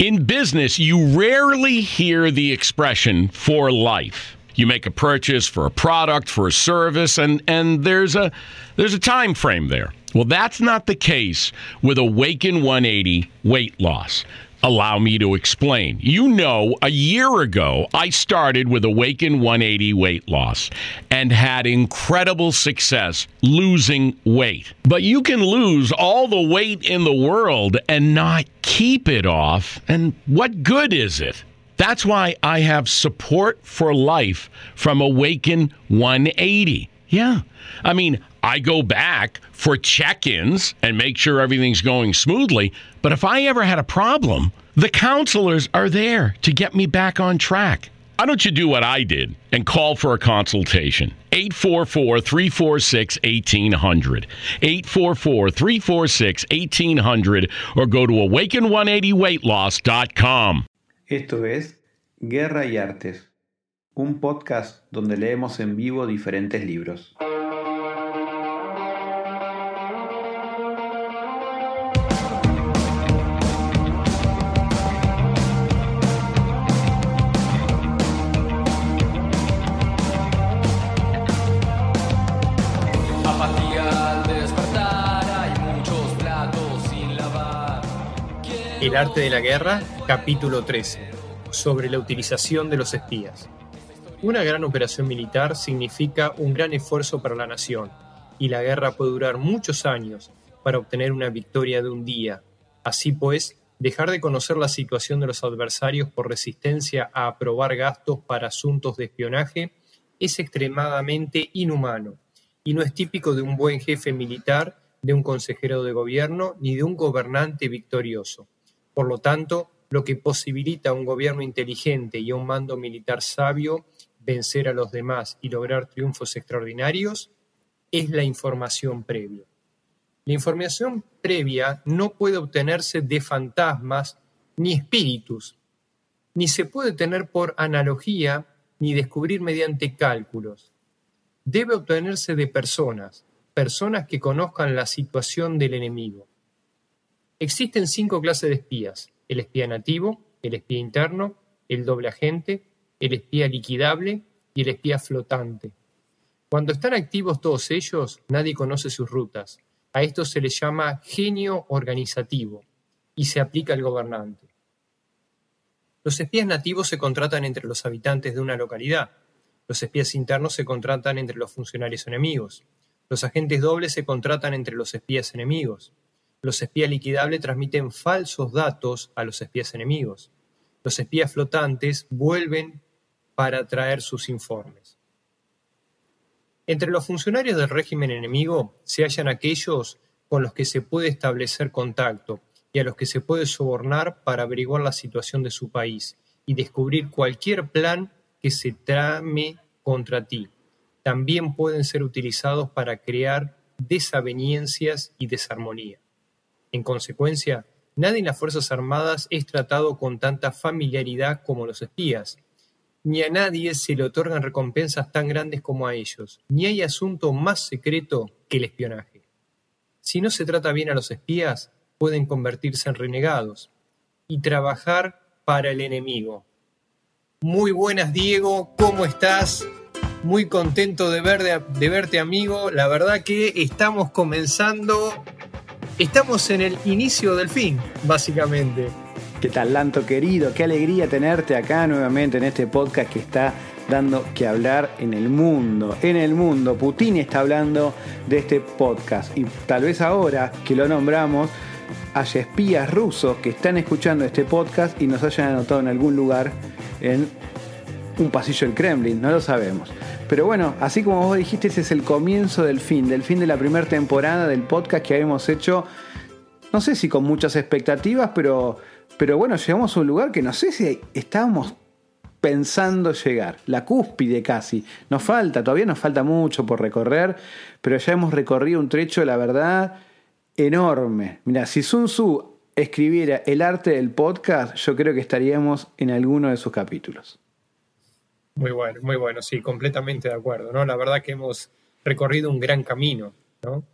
In business, you rarely hear the expression for life. You make a purchase for a product, for a service, and, and there's a there's a time frame there. Well, that's not the case with Awaken 180 weight loss. Allow me to explain. You know, a year ago, I started with Awaken 180 weight loss and had incredible success losing weight. But you can lose all the weight in the world and not keep it off. And what good is it? That's why I have support for life from Awaken 180. Yeah. I mean, I go back for check ins and make sure everything's going smoothly. But if I ever had a problem, the counselors are there to get me back on track. Why don't you do what I did and call for a consultation? 844 346 1800. 844 346 1800 or go to awaken180weightloss.com. Esto es Guerra y Artes, un podcast donde leemos en vivo diferentes libros. El arte de la guerra, capítulo 13, sobre la utilización de los espías. Una gran operación militar significa un gran esfuerzo para la nación, y la guerra puede durar muchos años para obtener una victoria de un día. Así pues, dejar de conocer la situación de los adversarios por resistencia a aprobar gastos para asuntos de espionaje es extremadamente inhumano, y no es típico de un buen jefe militar, de un consejero de gobierno, ni de un gobernante victorioso. Por lo tanto, lo que posibilita a un gobierno inteligente y a un mando militar sabio vencer a los demás y lograr triunfos extraordinarios es la información previa. La información previa no puede obtenerse de fantasmas ni espíritus, ni se puede tener por analogía ni descubrir mediante cálculos. Debe obtenerse de personas, personas que conozcan la situación del enemigo. Existen cinco clases de espías: el espía nativo, el espía interno, el doble agente, el espía liquidable y el espía flotante. Cuando están activos todos ellos, nadie conoce sus rutas. A esto se le llama genio organizativo y se aplica al gobernante. Los espías nativos se contratan entre los habitantes de una localidad. Los espías internos se contratan entre los funcionarios enemigos. Los agentes dobles se contratan entre los espías enemigos. Los espías liquidables transmiten falsos datos a los espías enemigos. Los espías flotantes vuelven para traer sus informes. Entre los funcionarios del régimen enemigo se hallan aquellos con los que se puede establecer contacto y a los que se puede sobornar para averiguar la situación de su país y descubrir cualquier plan que se trame contra ti. También pueden ser utilizados para crear desavenencias y desarmonía. En consecuencia, nadie en las Fuerzas Armadas es tratado con tanta familiaridad como los espías, ni a nadie se le otorgan recompensas tan grandes como a ellos, ni hay asunto más secreto que el espionaje. Si no se trata bien a los espías, pueden convertirse en renegados y trabajar para el enemigo. Muy buenas, Diego, ¿cómo estás? Muy contento de, de verte, amigo. La verdad que estamos comenzando estamos en el inicio del fin, básicamente. ¿Qué tal, Lanto querido? Qué alegría tenerte acá nuevamente en este podcast que está dando que hablar en el mundo. En el mundo. Putin está hablando de este podcast. Y tal vez ahora que lo nombramos, haya espías rusos que están escuchando este podcast y nos hayan anotado en algún lugar en un pasillo del Kremlin. No lo sabemos. Pero bueno, así como vos dijiste, ese es el comienzo del fin, del fin de la primera temporada del podcast que habíamos hecho, no sé si con muchas expectativas, pero, pero bueno, llegamos a un lugar que no sé si estábamos pensando llegar, la cúspide casi. Nos falta, todavía nos falta mucho por recorrer, pero ya hemos recorrido un trecho, la verdad, enorme. Mira, si Sun Tzu escribiera el arte del podcast, yo creo que estaríamos en alguno de sus capítulos. Muy bueno, muy bueno, sí, completamente de acuerdo, ¿no? La verdad que hemos recorrido un gran camino, ¿no?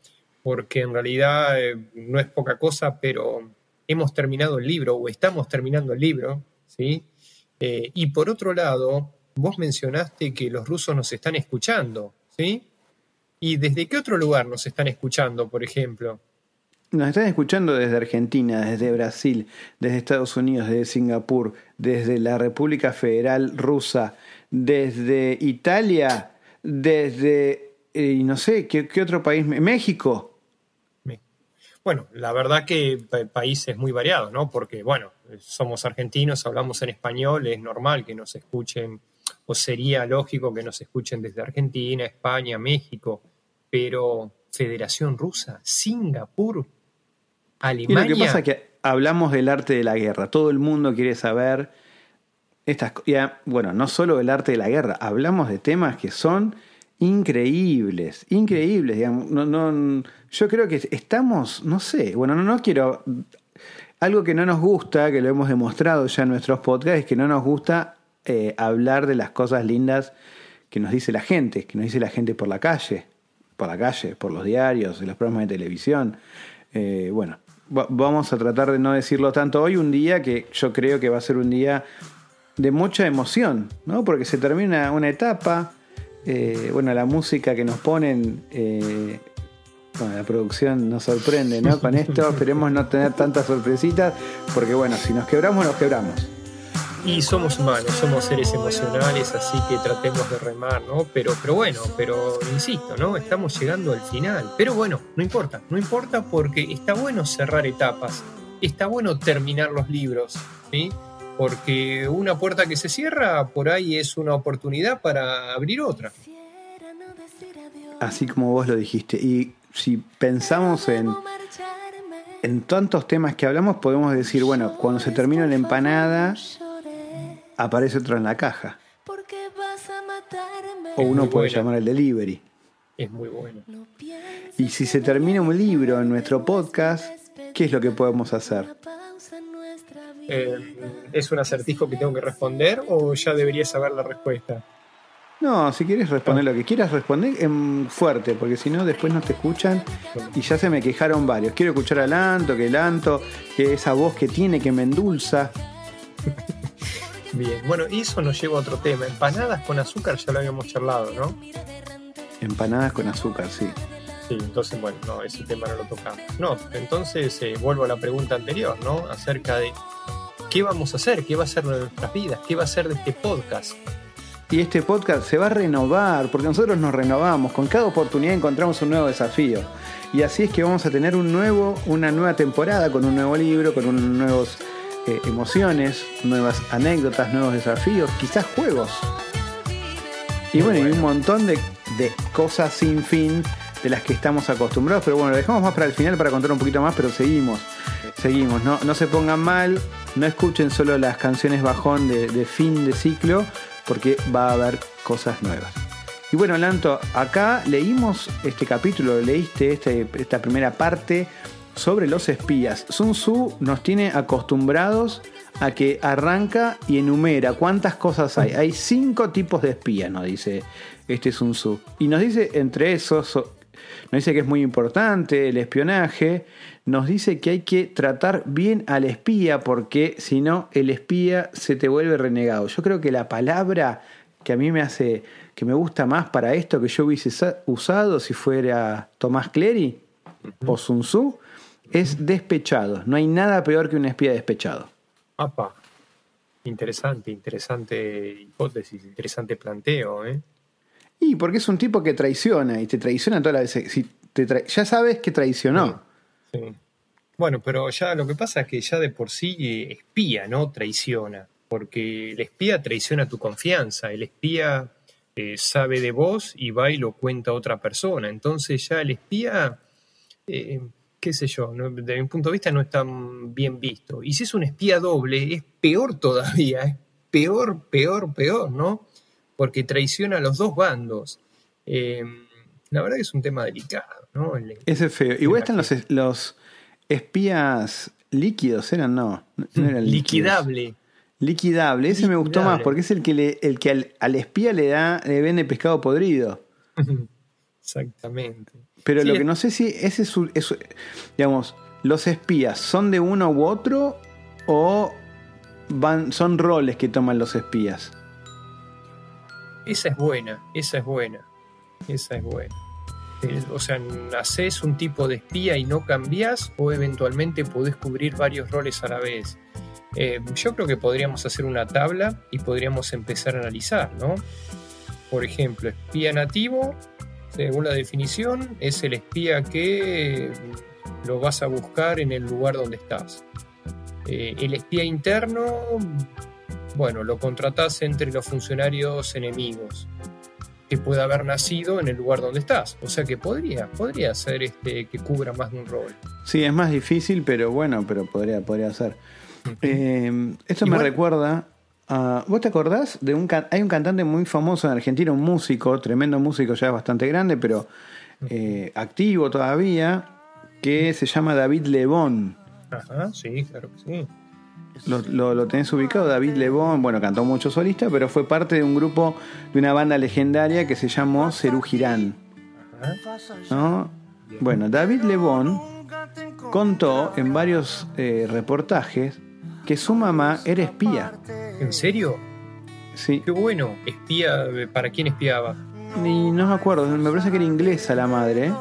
Porque en realidad eh, no es poca cosa, pero hemos terminado el libro o estamos terminando el libro, ¿sí? Eh, y por otro lado, vos mencionaste que los rusos nos están escuchando, ¿sí? ¿Y desde qué otro lugar nos están escuchando, por ejemplo? Nos están escuchando desde Argentina, desde Brasil, desde Estados Unidos, desde Singapur, desde la República Federal Rusa, desde Italia, desde, eh, no sé, ¿qué, otro país? México. Bueno, la verdad que países muy variados, ¿no? Porque, bueno, somos argentinos, hablamos en español, es normal que nos escuchen, o sería lógico que nos escuchen desde Argentina, España, México, pero Federación Rusa, Singapur, Alemania. Y lo que pasa es que hablamos del arte de la guerra, todo el mundo quiere saber estas ya, bueno, no solo del arte de la guerra, hablamos de temas que son increíbles, increíbles, digamos, no, no, yo creo que estamos, no sé, bueno, no, no quiero algo que no nos gusta, que lo hemos demostrado ya en nuestros podcasts, es que no nos gusta eh, hablar de las cosas lindas que nos dice la gente, que nos dice la gente por la calle, por la calle, por los diarios, en los programas de televisión. Eh, bueno, vamos a tratar de no decirlo tanto hoy, un día que yo creo que va a ser un día de mucha emoción, ¿no? Porque se termina una etapa, eh, bueno, la música que nos ponen, eh, bueno, la producción nos sorprende, ¿no? Con esto esperemos no tener tantas sorpresitas, porque bueno, si nos quebramos, nos quebramos. Y somos humanos, somos seres emocionales, así que tratemos de remar, ¿no? Pero, pero bueno, pero insisto, ¿no? Estamos llegando al final. Pero bueno, no importa, no importa porque está bueno cerrar etapas, está bueno terminar los libros, ¿sí? Porque una puerta que se cierra por ahí es una oportunidad para abrir otra. Así como vos lo dijiste. Y si pensamos en, en tantos temas que hablamos, podemos decir, bueno, cuando se termina la empanada, aparece otro en la caja. O uno puede llamar el delivery. Es muy bueno. Y si se termina un libro en nuestro podcast, ¿qué es lo que podemos hacer? Eh, ¿Es un acertijo que tengo que responder o ya debería saber la respuesta? No, si quieres responder lo que quieras responder en fuerte, porque si no después no te escuchan y ya se me quejaron varios. Quiero escuchar a Lanto, que Lanto, que esa voz que tiene que me endulza. Bien, bueno, y eso nos lleva a otro tema. Empanadas con azúcar ya lo habíamos charlado, ¿no? Empanadas con azúcar, sí. Sí, entonces, bueno, no, ese tema no lo tocamos. No, entonces eh, vuelvo a la pregunta anterior, ¿no? Acerca de qué vamos a hacer, qué va a ser de nuestras vidas, qué va a ser de este podcast. Y este podcast se va a renovar, porque nosotros nos renovamos, con cada oportunidad encontramos un nuevo desafío. Y así es que vamos a tener un nuevo, una nueva temporada con un nuevo libro, con unas nuevas eh, emociones, nuevas anécdotas, nuevos desafíos, quizás juegos. Y bueno, y un montón de, de cosas sin fin de las que estamos acostumbrados. Pero bueno, lo dejamos más para el final para contar un poquito más, pero seguimos. Seguimos, no, no se pongan mal, no escuchen solo las canciones bajón de, fin de ciclo, porque va a haber cosas nuevas. Y bueno, Lanto, acá leímos este capítulo, leíste este, esta primera parte sobre los espías. Sun Tzu nos tiene acostumbrados a que arranca y enumera cuántas cosas hay. Hay cinco tipos de espías, nos dice este Sun Tzu. Y nos dice entre esos nos dice que es muy importante el espionaje, nos dice que hay que tratar bien al espía porque si no el espía se te vuelve renegado. Yo creo que la palabra que a mí me hace, que me gusta más para esto que yo hubiese usado si fuera Tomás Clery o Sun Tzu, es despechado. No hay nada peor que un espía despechado. Apa. Interesante, interesante hipótesis, interesante planteo, ¿eh? Y porque es un tipo que traiciona y te traiciona todas las veces. Si te ya sabes que traicionó. Sí. Bueno, pero ya lo que pasa es que ya de por sí espía, ¿no? Traiciona. Porque el espía traiciona tu confianza. El espía eh, sabe de vos y va y lo cuenta a otra persona. Entonces ya el espía, eh, qué sé yo, desde mi punto de vista no está bien visto. Y si es un espía doble, es peor todavía. Es peor, peor, peor, ¿no? porque traiciona a los dos bandos. Eh, la verdad que es un tema delicado, ¿no? Ese es feo. Igual están los, los espías líquidos, ¿eran? No, no eran Liquidable. Liquidable, ese me gustó más porque es el que, le, el que al, espía le da, le vende pescado podrido. Exactamente. Pero lo que no sé si ese es, su, digamos, ¿los espías son de uno u otro o van, son roles que toman los espías? Esa es buena, esa es buena, esa es buena. Eh, o sea, nacés un tipo de espía y no cambiás o eventualmente podés cubrir varios roles a la vez. Eh, yo creo que podríamos hacer una tabla y podríamos empezar a analizar, ¿no? Por ejemplo, espía nativo, según la definición, es el espía que lo vas a buscar en el lugar donde estás. Eh, el espía interno, bueno, lo contratás entre los funcionarios enemigos que pueda haber nacido en el lugar donde estás. O sea que podría, podría ser este, que cubra más de un rol. Sí, es más difícil, pero bueno, pero podría, podría ser. Eh, esto me recuerda a, ¿Vos te acordás de un hay un cantante muy famoso en Argentina, un músico, tremendo músico ya bastante grande, pero eh, activo todavía, que se llama David Lebón. Ajá, sí, claro que sí. Lo, tenés ubicado, David Lebón, bueno, cantó mucho solista, pero fue parte de un grupo, de una banda legendaria que se llamó Cerú Girán. ¿No? Bueno, David Lebón contó en varios eh, reportajes que su mamá era espía. ¿En serio? Sí. Qué bueno. ¿Espía? ¿Para quién espiaba? Y no me acuerdo, me parece que era inglesa la madre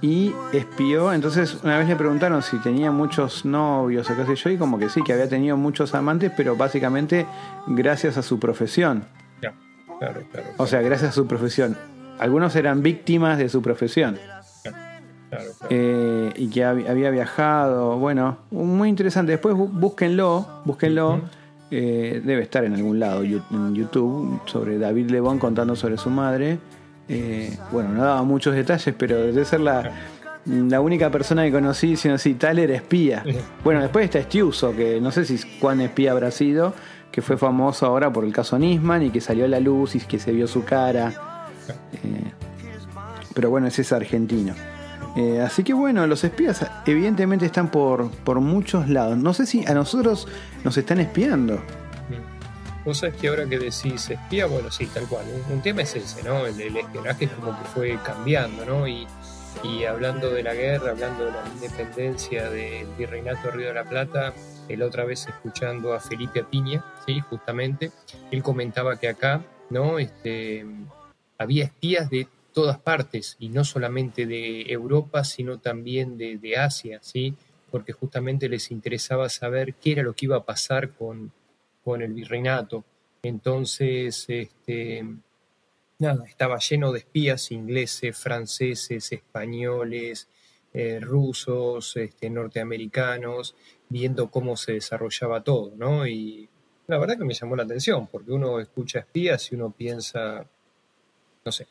y espió. Entonces, una vez le preguntaron si tenía muchos novios o qué sé yo, y como que sí, que había tenido muchos amantes, pero básicamente gracias a su profesión. Ya, claro, claro. O sea, gracias a su profesión. Algunos eran víctimas de su profesión. Claro, eh, y que había viajado. Bueno, muy interesante. Después búsquenlo, búsquenlo. Eh, debe estar en algún lado en YouTube sobre David Lebón contando sobre su madre. Eh, bueno, no daba muchos detalles, pero debe ser la, la única persona que conocí diciendo así, tal era espía. Bueno, después está Estiuso, que no sé si cuán espía habrá sido, que fue famoso ahora por el caso Nisman y que salió a la luz y que se vio su cara. Eh, pero bueno, ese es argentino. Eh, así que bueno, los espías evidentemente están por, por muchos lados. No sé si a nosotros nos están espiando. Vos sabés que ahora que decís espía, bueno, sí, tal cual. Un, tema es ese, ¿no? El, espionaje es como que fue cambiando, ¿no? Y, hablando de la guerra, hablando de la independencia del virreinato de Río de la Plata, el otra vez escuchando a Felipe Apiña, ¿sí? Justamente, él comentaba que acá, ¿no? Este, había espías de todas partes y no solamente de Europa, sino también de, Asia, ¿sí? Porque justamente les interesaba saber qué era lo que iba a pasar con con el virreinato. Entonces, este, nada, estaba lleno de espías ingleses, franceses, españoles, eh, rusos, este, norteamericanos, viendo cómo se desarrollaba todo, ¿no? Y la verdad que me llamó la atención, porque uno escucha espías y uno piensa, no sé,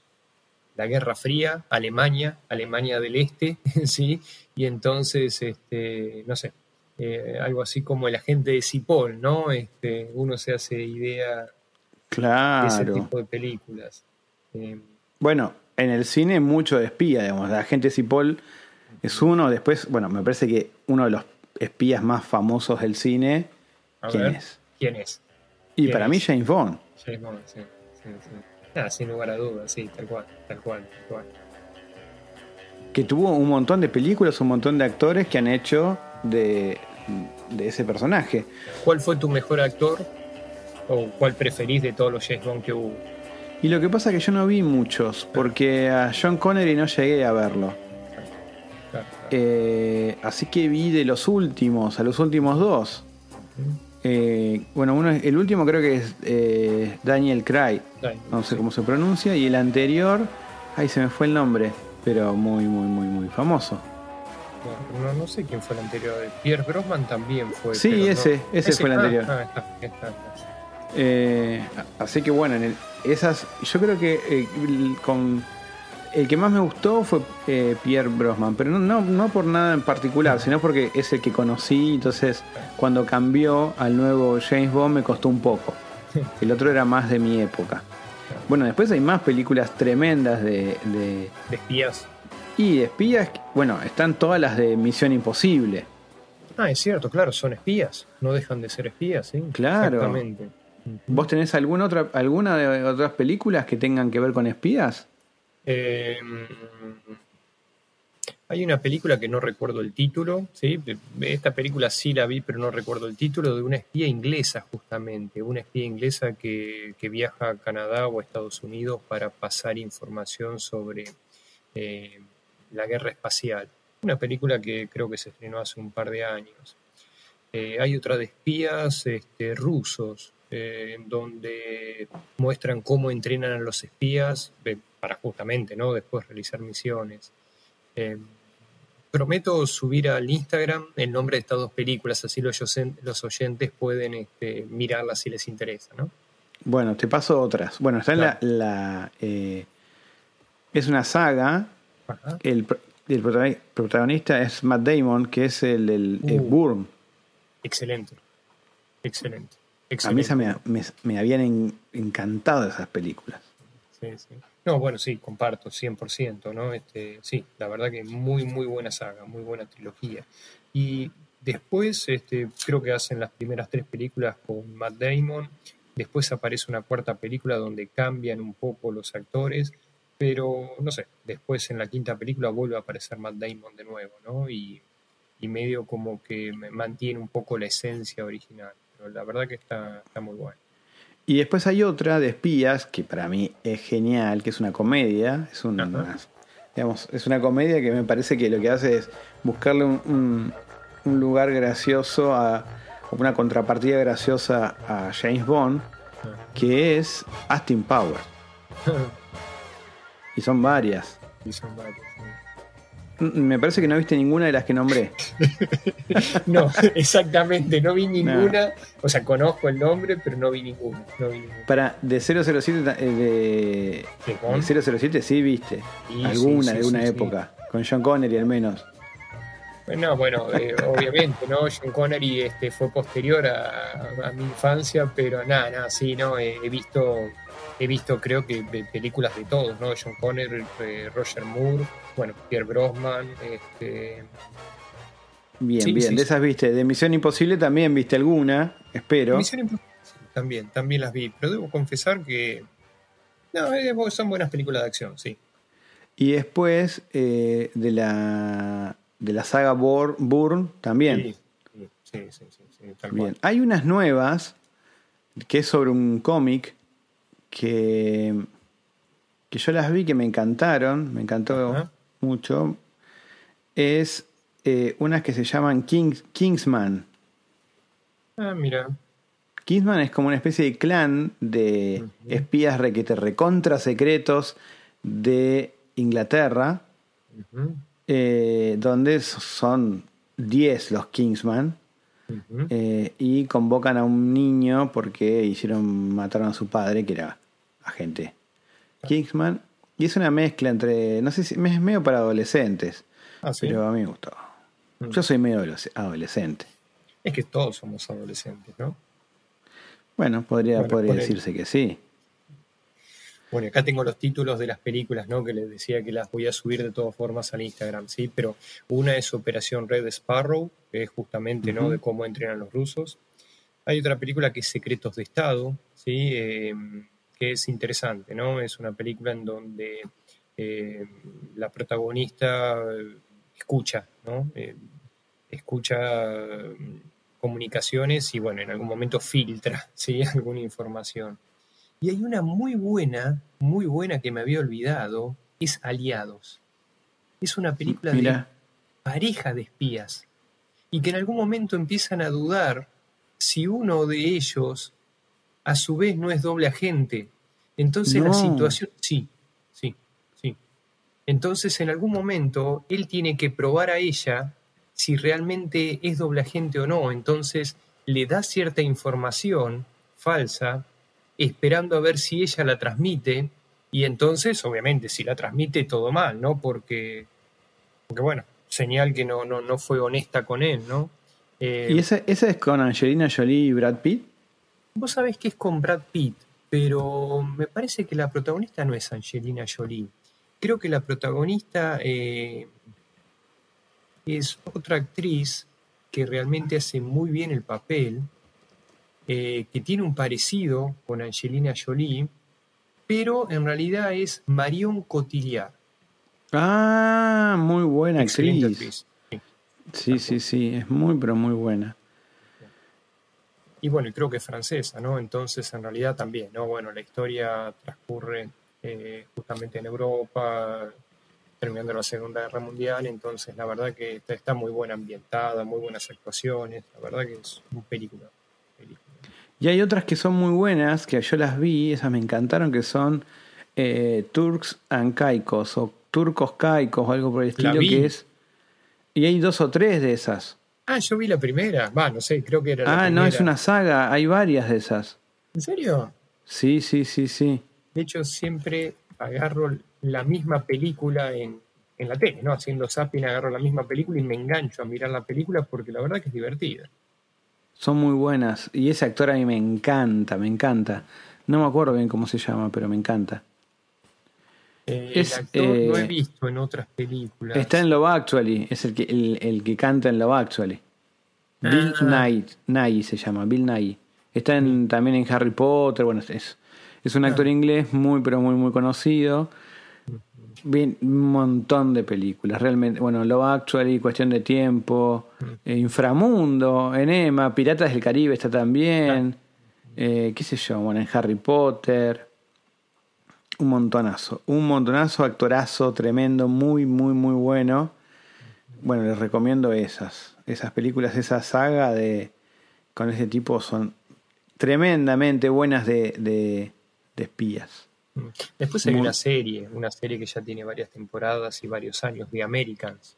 la Guerra Fría, Alemania, Alemania del Este, ¿sí? Y entonces, este, no sé, eh, algo así como el agente de Cipoll, ¿no? Este, uno se hace idea claro. de ese tipo de películas. Eh, bueno, en el cine mucho de espía, digamos. El agente Cipoll es uno. Después, bueno, me parece que uno de los espías más famosos del cine. ¿Quién es? ¿Quién es? Y para mí James Bond. James Bond, sí. sí, sí. Ah, sin lugar a dudas, sí, tal cual, tal cual, tal cual. Que tuvo un montón de películas, un montón de actores que han hecho de de ese personaje. ¿Cuál fue tu mejor actor o cuál preferís de todos los James Bond que hubo? Y lo que pasa es que yo no vi muchos, porque a John Connery no llegué a verlo. Eh, así que vi de los últimos, a los últimos dos. Eh, bueno, uno, el último creo que es eh, Daniel Craig, no sé cómo se pronuncia, y el anterior, ahí se me fue el nombre, pero muy, muy, muy, muy famoso. No, no, sé quién fue el anterior. Pierre Brosman también fue. Sí, ese, ese, fue el anterior. Eh, así que bueno, en esas, yo creo que con el que más me gustó fue eh, Pierre Brosman, pero no, no, por nada en particular, sino porque es el que conocí, entonces cuando cambió al nuevo James Bond me costó un poco. El otro era más de mi época. Bueno, después hay más películas tremendas de, de, de espías. Y espías, bueno, están todas las de Misión Imposible. Ah, es cierto, claro, son espías, no dejan de ser espías, ¿sí? Claro. Exactamente. ¿Vos tenés alguna otra, alguna de otras películas que tengan que ver con espías? Eh, Hay una película que no recuerdo el título. Esta película sí la vi, pero no recuerdo el título, de una espía inglesa justamente, una espía inglesa que, viaja a Canadá o a Estados Unidos para pasar información sobre eh, la guerra espacial. Una película que creo que se estrenó hace un par de años. Eh, hay otra de espías este, rusos, eh, donde muestran cómo entrenan a los espías para justamente ¿no? después realizar misiones. Prometo subir al Instagram el nombre de estas dos películas, así los, los oyentes pueden este, mirarlas si les interesa, ¿no? Bueno, te paso otras. Bueno, está en la... Eh, es una saga. El, protagonista es Matt Damon, que es el, el, uh. Burn. Excelente. Excelente. A mí me, me, habían encantado esas películas. Sí, sí. No, bueno, sí, comparto, 100%, ¿no? Este, sí, la verdad que muy, muy buena saga, muy buena trilogía. Y después, este, creo que hacen las primeras tres películas con Matt Damon, después aparece una cuarta película donde cambian un poco los actores, pero no sé, después en la quinta película vuelve a aparecer Matt Damon de nuevo, ¿no? Y, y medio como que mantiene un poco la esencia original, pero la verdad que está, está muy bueno. Y después hay otra de espías que para mí es genial, que es una comedia. Es una, digamos, es una comedia que me parece que lo que hace es buscarle un, lugar gracioso a una contrapartida graciosa a James Bond, que es Austin Power. y son varias. Y son varias. Me parece que no viste ninguna de las que nombré. no, exactamente, no vi ninguna. O sea, conozco el nombre, pero no vi ninguna. Para de 007 eh, de, 007 sí viste. alguna de una época. Con John Connery al menos. No, bueno, eh, obviamente, ¿no? John Connery este, fue posterior a, mi infancia, pero nada, nada, sí, ¿no? he visto he visto creo que películas de todos, ¿no? John Connery, eh, Roger Moore, bueno, Pierre Brosnan, este... Bien, bien, de esas viste. De Misión Imposible también viste alguna, espero. Misión Imposible también, también las vi, pero debo confesar que no, eh, son buenas películas de acción, sí. Y después eh, de la de la saga Bourne también. Sí, sí, sí, Bien. Hay unas nuevas que es sobre un cómic que, que yo las vi que me encantaron, me encantó mucho, es eh, unas que se llaman Kingsman. Ah, mira. Kingsman es como una especie de clan de espías requete recontra secretos de Inglaterra, eh, donde son 10 los Kingsman. Eh, y convocan a un niño porque hicieron mataron a su padre que era agente Kingsman. Y es una mezcla entre, no sé si es medio para adolescentes, ah, pero a mí me gustó. Mm. Yo soy medio adolescente. Es que todos somos adolescentes, ¿no? Bueno, podría, podría decirse que sí. Bueno, acá tengo los títulos de las películas, ¿no? Que les decía que las voy a subir de todas formas al Instagram, ¿sí? Pero una es Operación Red Sparrow, que es justamente, ¿no? De cómo entrenan los rusos. Hay otra película que es Secretos de Estado, ¿sí? Eh, que es interesante, ¿no? Es una película en donde eh, la protagonista escucha, ¿no? Eh, escucha mm, comunicaciones y, bueno, en algún momento filtra, ¿sí? Alguna información. Y hay una muy buena, muy buena que me había olvidado, es Aliados. Es una película de pareja de espías y que en algún momento empiezan a dudar si uno de ellos a su vez no es doble agente. Entonces la situación, sí, sí, sí. Entonces en algún momento él tiene que probar a ella si realmente es doble agente o no. Entonces le da cierta información falsa, esperando a ver si ella la transmite. Y entonces, obviamente, si la transmite, todo mal, ¿no? Porque, porque bueno, señal que no, no, no fue honesta con él, ¿no? ¿Y esa, esa es con Angelina Jolie y Brad Pitt? Vos sabés que es con Brad Pitt, pero me parece que la protagonista no es Angelina Jolie. Creo que la protagonista eh, es otra actriz que realmente hace muy bien el papel, eh, que tiene un parecido con Angelina Jolie, pero en realidad es Marion Cotillard. Ah, muy buena actriz. actriz. Sí, Sí. sí, sí, es muy, pero muy buena. Y bueno, y creo que es francesa, ¿no? Entonces, en realidad también, ¿no? Bueno, la historia transcurre eh, justamente en Europa, terminando la Segunda Guerra Mundial, entonces la verdad que está, está muy buena ambientada, muy buenas actuaciones, la verdad que es un película. película. Y hay otras que son muy buenas, que yo las vi, esas me encantaron, que son eh, Turks and Caicos, o Turcos Caicos, o algo por el estilo, que es... Y hay dos o tres de esas. Ah, yo vi la primera, va, no sé, creo que era la Ah, no, es una saga, hay varias de esas. ¿En serio? Sí, sí, sí, sí. De hecho, siempre agarro la misma película en, en la tele, ¿no? Haciendo zapping agarro la misma película y me engancho a mirar la película porque la verdad que es divertida. Son muy buenas. Y ese actor a mí me encanta, me encanta. No me acuerdo bien cómo se llama, pero me encanta. Eh, Es, el actor lo he eh, visto en otras películas. Está en Love Actually, es el que, el, el que canta en Love Actually. Bill Ah. Nye, Nye se llama, Bill Nye. Está en- también en Harry Potter, bueno, es, es un actor inglés muy, pero muy, muy conocido. Bien, un montón de películas, realmente. Bueno, Love Actually, Cuestión de Tiempo, eh, Inframundo, Enema, Piratas del Caribe está también. eh, ¿Qué sé yo? Bueno, en Harry Potter. Un montonazo, un montonazo, actorazo tremendo, muy, muy, muy bueno. Bueno, les recomiendo esas, esas películas, esa saga de con ese tipo son tremendamente buenas de, de, de espías. Después hay Muy- una serie, una serie que ya tiene varias temporadas y varios años, The Americans.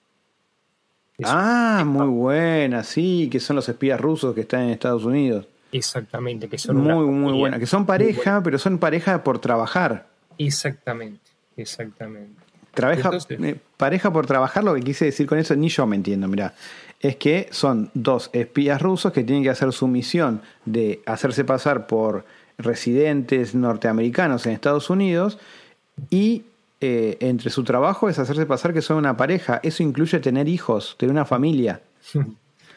Es- Ah, muy buena, sí, que son los espías rusos que están en Estados Unidos. Exactamente, que son Muy, muy buena, que son pareja, pero son pareja por trabajar. Exactamente, exactamente. Trabaja, Entonces- eh, pareja por trabajar, lo que quise decir con eso, ni yo me entiendo, mirá. Es que son dos espías rusos que tienen que hacer su misión de hacerse pasar por residentes norteamericanos en Estados Unidos y eh, entre su trabajo es hacerse pasar que son una pareja. Eso incluye tener hijos, tener una familia.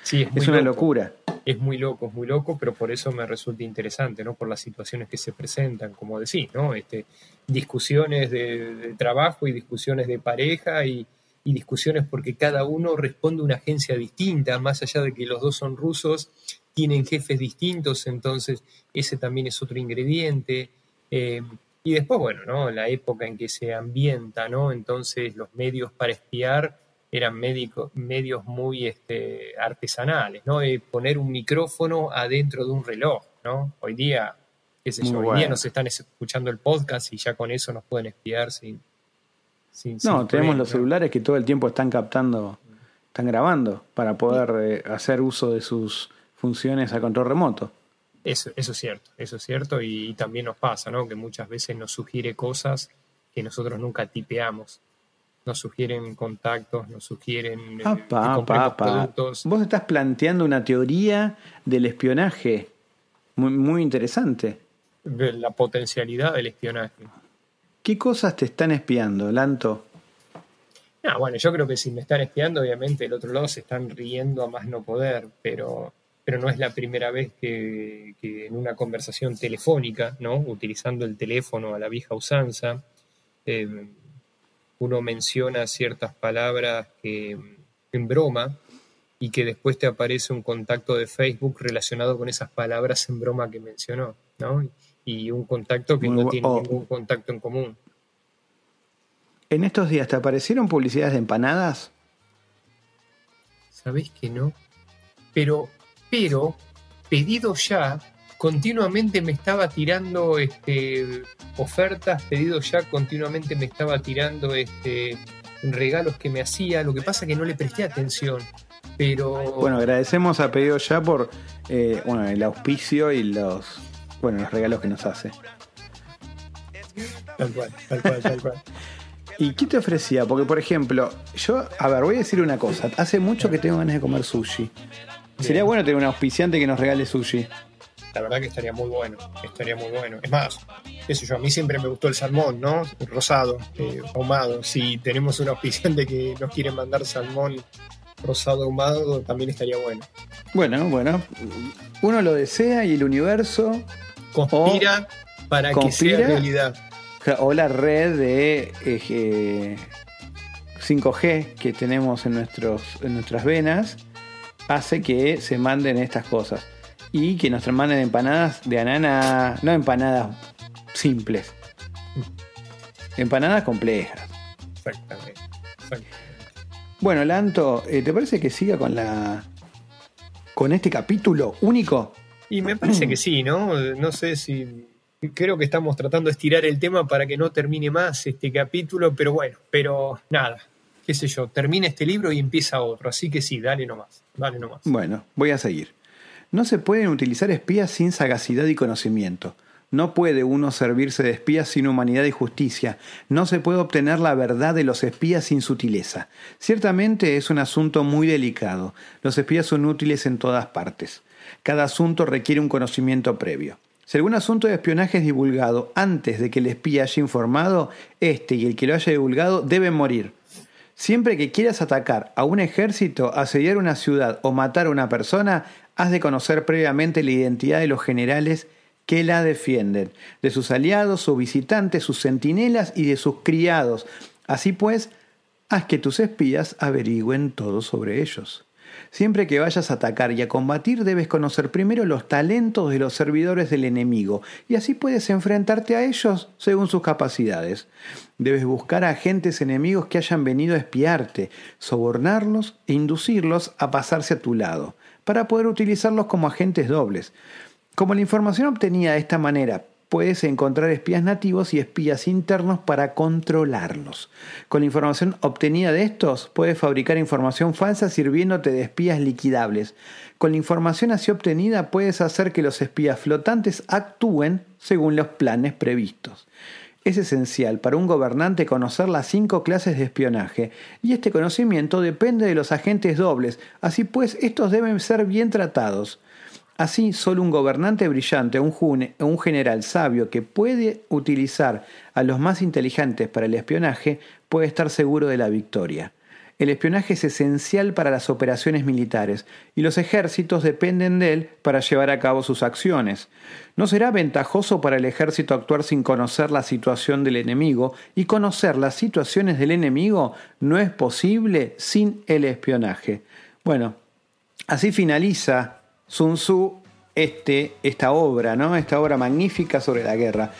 Sí, es, una loco. locura. Es muy loco, es muy loco, pero por eso me resulta interesante, ¿no? Por las situaciones que se presentan, como decís, ¿no? Este, discusiones de, trabajo y discusiones de pareja y, y discusiones porque cada uno responde a una agencia distinta, más allá de que los dos son rusos, tienen jefes distintos, entonces ese también es otro ingrediente. Eh, y después, bueno, ¿no? La época en que se ambienta, ¿no? Entonces los medios para espiar eran médico- medios muy este, artesanales, ¿no? De poner un micrófono adentro de un reloj, ¿no? Hoy día, qué sé Muy yo, hoy bueno. día nos están escuchando el podcast y ya con eso nos pueden espiar sin... sin sin No, tenemos los ¿no? celulares que todo el tiempo están captando, están grabando para poder eh, hacer uso de sus funciones a control remoto. Eso, eso es cierto, eso es cierto y, también nos pasa, ¿no? Que muchas veces nos sugiere cosas que nosotros nunca tipeamos. Nos sugieren contactos, nos sugieren Apa, apa, apa. productos. Vos estás planteando una teoría del espionaje muy, muy interesante. de la potencialidad del espionaje. ¿Qué cosas te están espiando, Lanto? Ah, bueno, yo creo que si me están espiando, obviamente el otro lado se están riendo a más no poder, pero, pero no es la primera vez que, que en una conversación telefónica, ¿no? Utilizando el teléfono a la vieja usanza, eh, uno menciona ciertas palabras que en broma y que después te aparece un contacto de Facebook relacionado con esas palabras en broma que mencionó, ¿no? Y un contacto que Muy no tiene oh. ningún contacto en común. ¿En estos días te aparecieron publicidades de empanadas? ¿Sabés que no? Pero, pero, pedido ya, continuamente me estaba tirando este, ofertas, pedido ya, continuamente me estaba tirando este, regalos que me hacía. Lo que pasa es que no le presté atención. Pero, Bueno, agradecemos a Pedido Ya por eh, bueno, el auspicio y los, bueno, los regalos que nos hace. tal cual, tal cual, tal cual. ¿Y qué te ofrecía? Porque, por ejemplo, yo, a ver, voy a decir una cosa. Hace mucho que tengo ganas de comer sushi. Sería bueno tener un auspiciante que nos regale sushi. La verdad que estaría muy bueno, estaría muy bueno. Es más, qué sé yo, a mí siempre me gustó el salmón, ¿no? Rosado, eh, ahumado. Si tenemos un auspiciante que nos quiere mandar salmón rosado ahumado, también estaría bueno. Bueno, bueno. Uno lo desea y el universo Conspira para que sea realidad. o la red de eh, 5G que tenemos en, nuestros, en nuestras venas hace que se manden estas cosas. Y que nos manden empanadas de anana, no empanadas simples, empanadas complejas. Exactamente. exactamente. Bueno, Lanto, eh, ¿te parece que siga con la con este capítulo único? Y me parece que sí, ¿no? No sé si. Creo que estamos tratando de estirar el tema para que no termine más este capítulo, pero bueno, pero nada, qué sé yo, termina este libro y empieza otro, así que sí, dale nomás, dale nomás. Bueno, voy a seguir. No se pueden utilizar espías sin sagacidad y conocimiento. No puede uno servirse de espías sin humanidad y justicia. No se puede obtener la verdad de los espías sin sutileza. Ciertamente es un asunto muy delicado. Los espías son útiles en todas partes. Cada asunto requiere un conocimiento previo. Si algún asunto de espionaje es divulgado antes de que el espía haya informado, este y el que lo haya divulgado deben morir. Siempre que quieras atacar a un ejército, asediar una ciudad o matar a una persona, has de conocer previamente la identidad de los generales que la defienden, de sus aliados, sus visitantes, sus centinelas y de sus criados. Así pues, haz que tus espías averigüen todo sobre ellos. Siempre que vayas a atacar y a combatir debes conocer primero los talentos de los servidores del enemigo y así puedes enfrentarte a ellos según sus capacidades. Debes buscar a agentes enemigos que hayan venido a espiarte, sobornarlos e inducirlos a pasarse a tu lado, para poder utilizarlos como agentes dobles. Como la información obtenida de esta manera puedes encontrar espías nativos y espías internos para controlarlos. Con la información obtenida de estos, puedes fabricar información falsa sirviéndote de espías liquidables. Con la información así obtenida, puedes hacer que los espías flotantes actúen según los planes previstos. Es esencial para un gobernante conocer las cinco clases de espionaje, y este conocimiento depende de los agentes dobles, así pues estos deben ser bien tratados. Así, solo un gobernante brillante o un general sabio que puede utilizar a los más inteligentes para el espionaje puede estar seguro de la victoria. El espionaje es esencial para las operaciones militares y los ejércitos dependen de él para llevar a cabo sus acciones. No será ventajoso para el ejército actuar sin conocer la situación del enemigo y conocer las situaciones del enemigo no es posible sin el espionaje. Bueno, así finaliza Sun Tzu este, esta obra, ¿no? Esta obra magnífica sobre la guerra.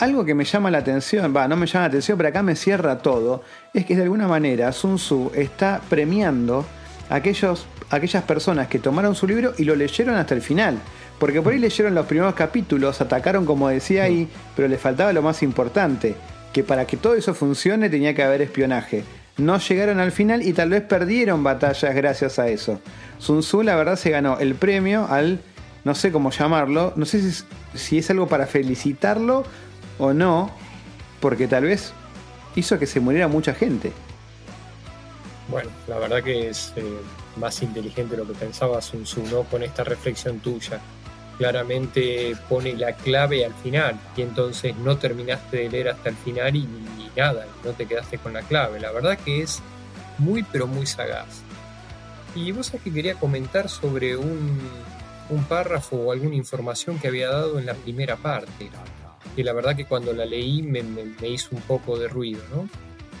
Algo que me llama la atención, va, no me llama la atención, pero acá me cierra todo, es que de alguna manera Sun Tzu está premiando a aquellos, aquellas personas que tomaron su libro y lo leyeron hasta el final. Porque por ahí leyeron los primeros capítulos, atacaron como decía ahí, pero les faltaba lo más importante, que para que todo eso funcione tenía que haber espionaje. No llegaron al final y tal vez perdieron batallas gracias a eso. Sun Tzu la verdad se ganó el premio al, no sé cómo llamarlo, no sé si, si es algo para felicitarlo o no, porque tal vez hizo que se muriera mucha gente. Bueno, la verdad que es eh, más inteligente lo que pensaba Sun Tzu, ¿no? Con esta reflexión tuya. Claramente pone la clave al final y entonces no terminaste de leer hasta el final y, y nada, no te quedaste con la clave. La verdad que es muy pero muy sagaz. Y vos sabés que quería comentar sobre un, un párrafo o alguna información que había dado en la primera parte. Que la verdad que cuando la leí me, me, hizo un poco de ruido, ¿no?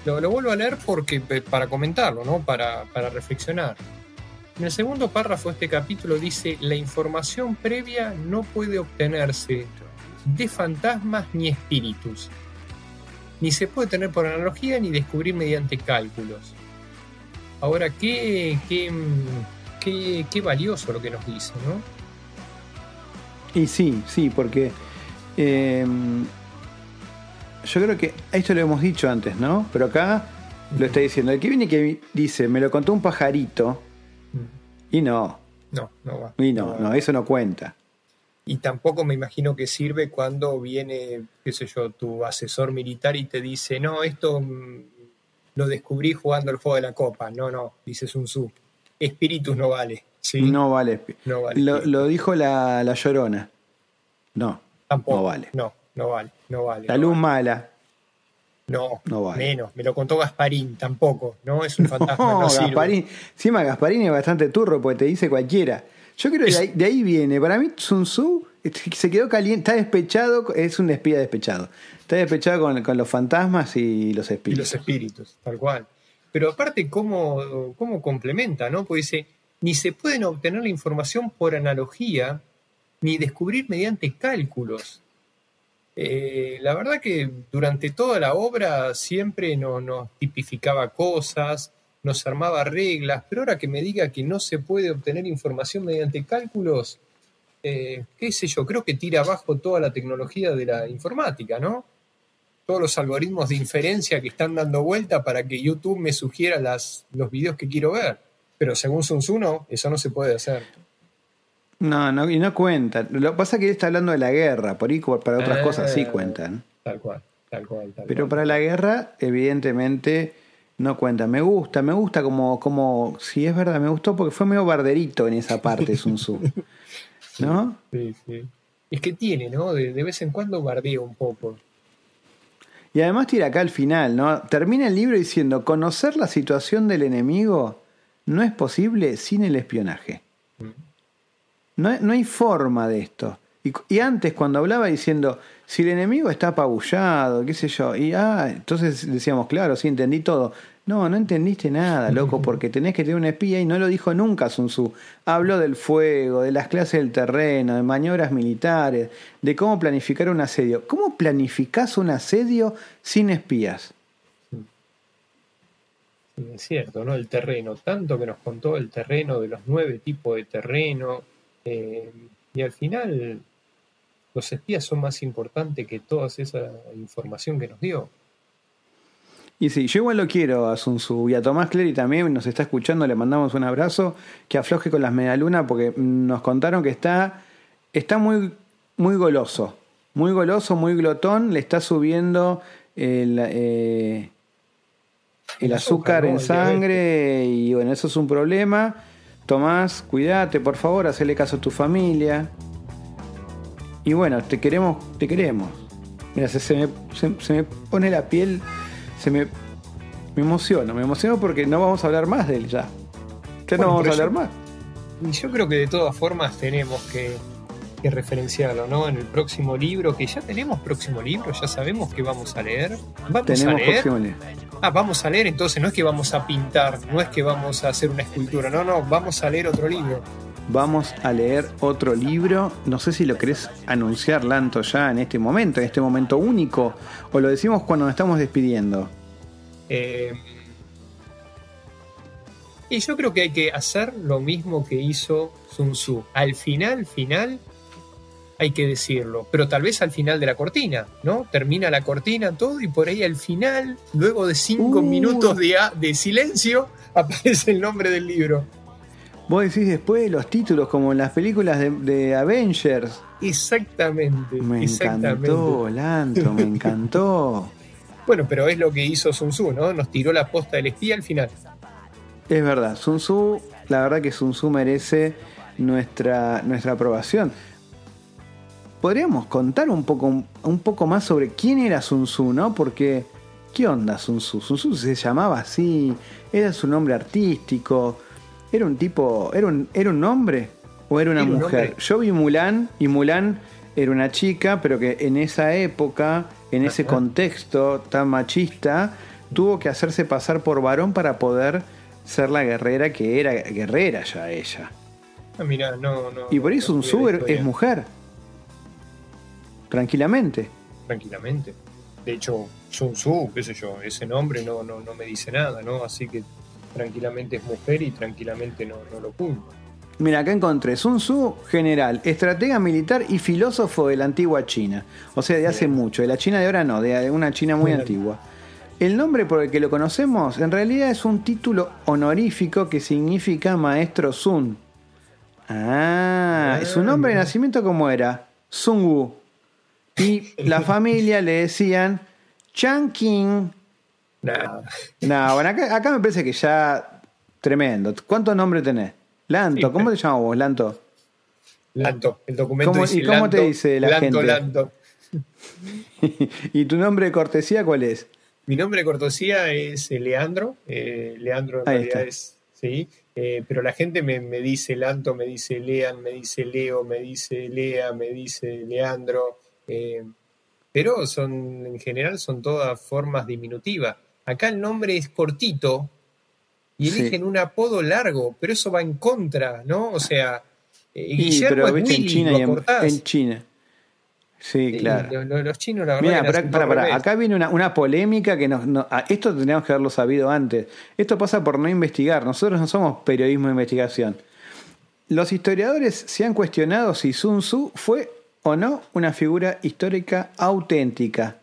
Lo, lo, vuelvo a leer porque, para comentarlo, ¿no? Para, para reflexionar. En el segundo párrafo de este capítulo dice, la información previa no puede obtenerse de fantasmas ni espíritus, ni se puede tener por analogía ni descubrir mediante cálculos. Ahora, qué, qué, qué, qué valioso lo que nos dice, ¿no? Y sí, sí, porque eh, yo creo que esto lo hemos dicho antes, ¿no? Pero acá lo está diciendo. El que viene que dice, me lo contó un pajarito. Y no. No, no va. Y no, no, no, eso no cuenta. Y tampoco me imagino que sirve cuando viene, qué sé yo, tu asesor militar y te dice, no, esto lo descubrí jugando el juego de la copa. No, no, dice Sun Tzu. Espíritus no vale. ¿sí? No vale. No vale. Lo, lo dijo la, la, llorona. No. Tampoco. No vale. No, no vale. No vale. La no luz vale. mala. No, No vale. menos. Me lo contó Gasparín, tampoco. No es un fantasma. No, sirve. Gasparín. Encima Gasparín es bastante turro porque te dice cualquiera. Yo creo que de ahí, de ahí viene. Para mí, Sun Tzu se quedó caliente, está despechado, es un espía despechado. Está despechado con, con los fantasmas y los Y espíritus. los espíritus, tal cual. pero aparte cómo, cómo complementa, ¿no? Porque dice, ni se pueden obtener la información por analogía, ni descubrir mediante cálculos. Eh, la verdad que durante toda la obra siempre nos tipificaba cosas, nos armaba reglas, pero ahora que me diga que no se puede obtener información mediante cálculos, eh, qué sé yo, creo que tira abajo toda la tecnología de la informática, ¿no? Todos los algoritmos de inferencia que están dando vuelta para que YouTube me sugiera las, los videos que quiero ver. Pero según Sun Tzu, no, eso no se puede hacer. No, no, y no cuenta. Lo que pasa es que él está hablando de la guerra, por ahí para otras cosas sí eh, cuentan. Tal cual, tal cual. Pero para la guerra, evidentemente, no cuenta. Me gusta, me gusta como, como, si es verdad, me gustó porque fue medio barderito en esa parte Sun Tzu. ¿No? Sí, sí. Es que tiene, ¿no? De, de vez en cuando bardea un poco. Y además tira acá al final, ¿no? Termina el libro diciendo, conocer la situación del enemigo no es posible sin el espionaje. No, hay forma de esto. Y, antes, cuando hablaba diciendo, si el enemigo está apabullado, qué sé yo, y ah, entonces decíamos, claro, sí, entendí todo. No, no entendiste nada, loco, porque tenés que tener un espía y no lo dijo nunca Sun Tzu. Habló del fuego, de las clases del terreno, de maniobras militares, de cómo planificar un asedio. ¿Cómo planificás un asedio sin espías? es cierto, ¿no? El terreno, tanto que nos contó el terreno de los nueve tipos de terreno, eh, y al final, los espías son más importantes que toda esa información que nos dio. Y sí, yo igual lo quiero a Sun Tzu y a Tomás Clery también nos está escuchando, le mandamos un abrazo, que afloje con las medialunas porque nos contaron que está, está muy, muy goloso, muy goloso, muy glotón, le está subiendo el, eh, el, azúcar, en sangre. Y bueno, eso es un problema. Tomás, cuídate, por favor, hacele caso a tu familia. Y bueno, te queremos, te queremos. Mira, se, me, se, me pone la piel, se me, me emociono, me emociono porque no vamos a hablar más de él ya. Ya no vamos a hablar más. Y yo creo que de todas formas tenemos que, que, referenciarlo, ¿no? En el próximo libro, que ya tenemos próximo libro, ya sabemos que vamos a leer. Vamos tenemos a leer. Próximo ah, vamos a leer, entonces no es que vamos a pintar, no es que vamos a hacer una escultura, no, no, vamos a leer otro libro. Vamos a leer otro libro. No sé si lo querés anunciar, Lanto, ya en este momento, en este momento único, o lo decimos cuando nos estamos despidiendo. Eh, y yo creo que hay que hacer lo mismo que hizo Sun Tzu. Al final, final, hay que decirlo, pero tal vez al final de la cortina, ¿no? Termina la cortina, todo, y por ahí al final, luego de cinco uh. minutos de, de silencio, aparece el nombre del libro. Vos decís después de los títulos, como en las películas de, Avengers. Exactamente. Me encantó, Lanto, me encantó. bueno, pero es lo que hizo Sun Tzu, ¿no? Nos tiró la posta del espía al final. Es verdad, Sun Tzu, la verdad que Sun Tzu merece nuestra, nuestra aprobación. ¿Podríamos contar un poco, un poco más sobre quién era Sun Tzu, no? Porque, ¿qué onda Sun Tzu? Sun Tzu se llamaba así, era su nombre artístico, era un tipo, era un, era un hombre o era una mujer. Yo vi Mulan y Mulan era una chica, pero que en esa época, en ese contexto tan machista, tuvo que hacerse pasar por varón para poder ser la guerrera que era guerrera ya ella. Ah, mira, no, no. Y por eso Sun Tzu es mujer. Tranquilamente. Tranquilamente. De hecho, Sun Tzu, qué sé yo, ese nombre no, no, no me dice nada, ¿no? Así que tranquilamente es mujer y tranquilamente no, no lo oculta. Mira, acá encontré Sun Tzu, general, estratega militar y filósofo de la antigua China. O sea, de hace mucho. De la China de ahora no, de una China muy antigua. El nombre por el que lo conocemos en realidad es un título honorífico que significa maestro Sun. Ah, su nombre de ah. nacimiento cómo era? Sun Wu. Y la familia le decían Changqing. No. No, bueno, acá, me parece que ya tremendo. ¿Cuántos nombres tenés? Lanto, ¿cómo te llamas vos, Lanto? Lanto, el documento ¿Cómo, dice ¿Y cómo te dice la gente? Lanto. ¿Y tu nombre de cortesía cuál es? Mi nombre de cortesía es eh, Leandro. Eh, Leandro en realidad es. Sí, eh, pero la gente me, me, dice Lanto, me dice Lean, me dice Leo, me dice Lea, me dice Leandro. Eh, pero son, en general son todas formas diminutivas. Acá el nombre es cortito, y Sí. eligen un apodo largo, pero eso va en contra, ¿no? O sea, eh, Sí, Guillermo pero es viste en Willy, China lo y en, en China. Sí, claro. lo- lo- los chinos, la verdad, Mira, para, para, acá viene una, una polémica que nos, no- esto tendríamos que haberlo sabido antes. Esto pasa por no investigar. Nosotros no somos periodismo de investigación. Los historiadores se han cuestionado si Sun Tzu fue o no una figura histórica auténtica.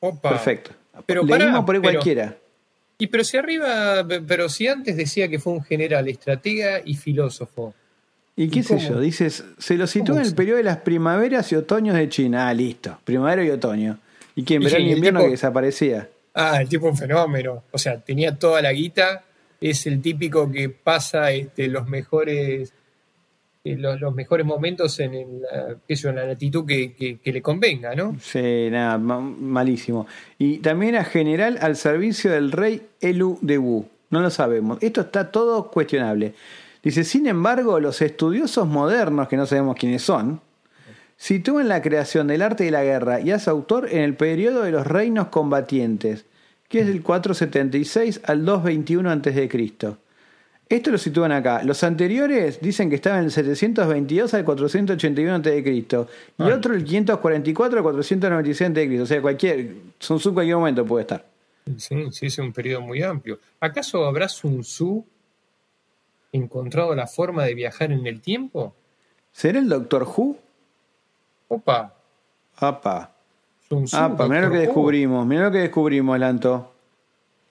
Opa. Perfecto. Pero Leímos pará, por ahí pero- cualquiera. Y pero si arriba, pero si antes decía que fue un general, estratega y filósofo. ¿Y qué ¿Y sé yo? Dices, se lo sitúa ¿Cómo en el periodo de las primaveras y otoños de China. Ah, listo. Primavera y otoño. ¿Y que en Y verano y el invierno tipo- que desaparecía? Ah, el tipo un fenómeno. O sea, tenía toda la guita. Es el típico que pasa este, los mejores los, los mejores momentos en, el, yo, en la latitud que, le convenga, ¿no? Sí, nada, ma- malísimo. Y también era general al servicio del rey Elu de Wu. No lo sabemos. Esto está todo cuestionable. Dice, sin embargo, los estudiosos modernos, que no sabemos quiénes son, sitúan la creación del arte de la guerra y a su autor en el periodo de los reinos combatientes, que es del 476 al 221 a.C. Esto lo sitúan acá. Los anteriores dicen que estaban del 722 al 481 a.C. Y Ah. otro el 544 al 496 a.C. O sea, cualquier, Sun Tzu en cualquier momento puede estar. Sí, sí, es un periodo muy amplio. ¿Acaso habrá Sun Tzu encontrado la forma de viajar en el tiempo? ¿Será el Doctor Who? Opa, Apa. Sun Tzu. Apa, mirá lo que descubrimos. Mirá lo que descubrimos, Lanto.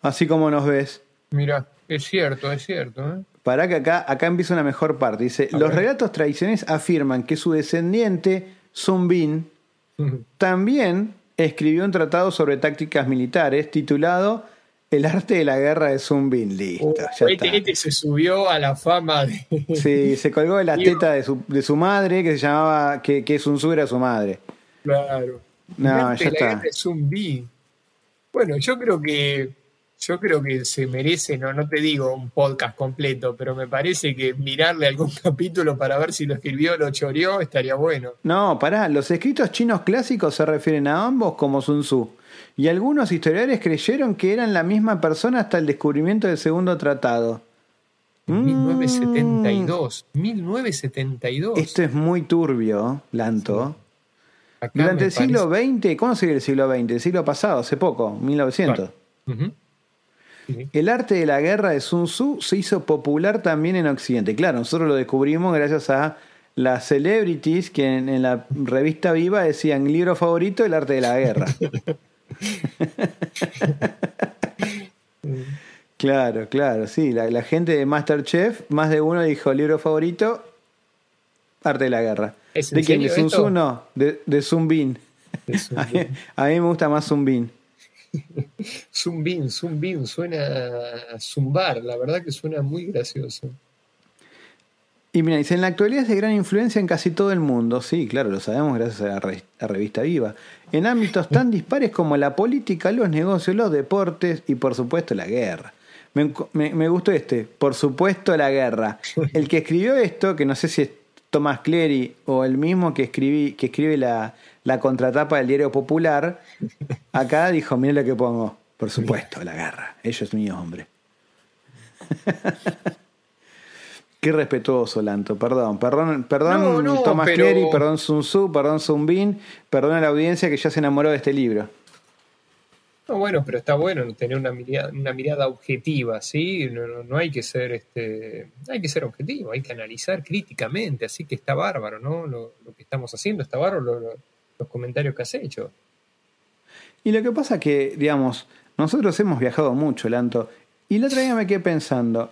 Así como nos ves. Mira, es cierto, es cierto. ¿eh? Para que acá, acá empieza una mejor parte. Dice, A los ver. relatos tradicionales afirman que su descendiente, Sun Bin, también escribió un tratado sobre tácticas militares titulado El arte de la guerra de Sun Bin. Listo, Oh, ya este, está. este se subió a la fama de. Sí, se colgó de la teta de su, de su madre, que se llamaba, que, que Sun Tzu era su madre. Claro. No, ya la está. guerra de Zumbi. Bueno, yo creo que yo creo que se merece, no, no te digo un podcast completo, pero me parece que mirarle algún capítulo para ver si lo escribió o lo choreó estaría bueno. No, pará, los escritos chinos clásicos se refieren a ambos como Sun Tzu. Y algunos historiadores creyeron que eran la misma persona hasta el descubrimiento del segundo tratado. Mm, 1972. 1972. Esto es muy turbio, Lanto. Durante el siglo XX, ¿cómo sería el siglo XX? El siglo pasado, hace poco, 1900. Ujú. Sí. El arte de la guerra de Sun Tzu se hizo popular también en Occidente. Claro, nosotros lo descubrimos gracias a las celebrities que en, en la revista Viva decían libro favorito, el arte de la guerra. claro, claro, sí. La, la gente de Masterchef, más de uno dijo libro favorito, arte de la guerra. ¿Es ¿De quién? ¿De Sun Tzu? No, de, de Sun Bin. De A mí, a mí me gusta más Sun Bin. Zumbin, Zumbin, suena a zumbar, la verdad que suena muy gracioso. Y mira, dice, en la actualidad es de gran influencia en casi todo el mundo. Sí, claro, lo sabemos gracias a la, re- a revista Viva. En ámbitos tan dispares como la política, los negocios, los deportes y por supuesto la guerra. Me, me- me gustó este, por supuesto la guerra. El que escribió esto, que no sé si es Tomás Clery o el mismo que, escribí, que escribe la, la contratapa del diario Popular, acá dijo, mira lo que pongo, por supuesto, la guerra. Ellos míos, hombre. Qué respetuoso, Lanto. Perdón, perdón, perdón, No, no, Tomás pero- Clery, perdón Sun Tzu, perdón Sun Bin, perdón a la audiencia que ya se enamoró de este libro. No, bueno, pero está bueno tener una mirada, una mirada objetiva, ¿sí? No, no- no hay que ser este, hay que ser objetivo, hay que analizar críticamente, así que está bárbaro, ¿no? Lo, lo que estamos haciendo está bárbaro, lo- lo- los comentarios que has hecho. Y lo que pasa que, digamos, nosotros hemos viajado mucho, Lanto, y la otra día me quedé pensando,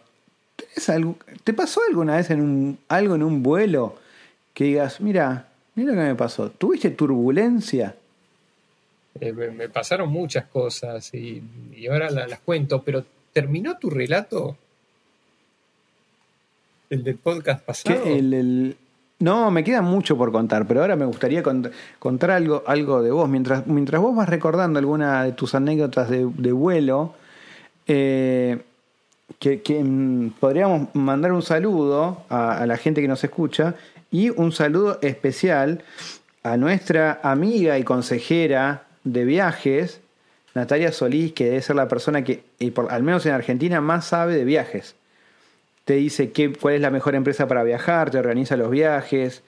¿tenés algo- ¿te pasó alguna vez en un, algo en un vuelo que digas, mira, mira lo que me pasó, ¿tuviste turbulencia? Eh, me, pasaron muchas cosas y, y ahora la- las cuento, pero ¿terminó tu relato? ¿El del podcast pasado? El- el- No, me queda mucho por contar, pero ahora me gustaría cont- contar algo, algo de vos. Mientras, mientras vos vas recordando alguna de tus anécdotas de, vuelo, eh, que, mm, podríamos mandar un saludo a, a la gente que nos escucha y un saludo especial a nuestra amiga y consejera de viajes, Natalia Solís, que debe ser la persona que, y por, al menos en Argentina, más sabe de viajes. Te dice qué, cuál es la mejor empresa para viajar, te organiza los viajes.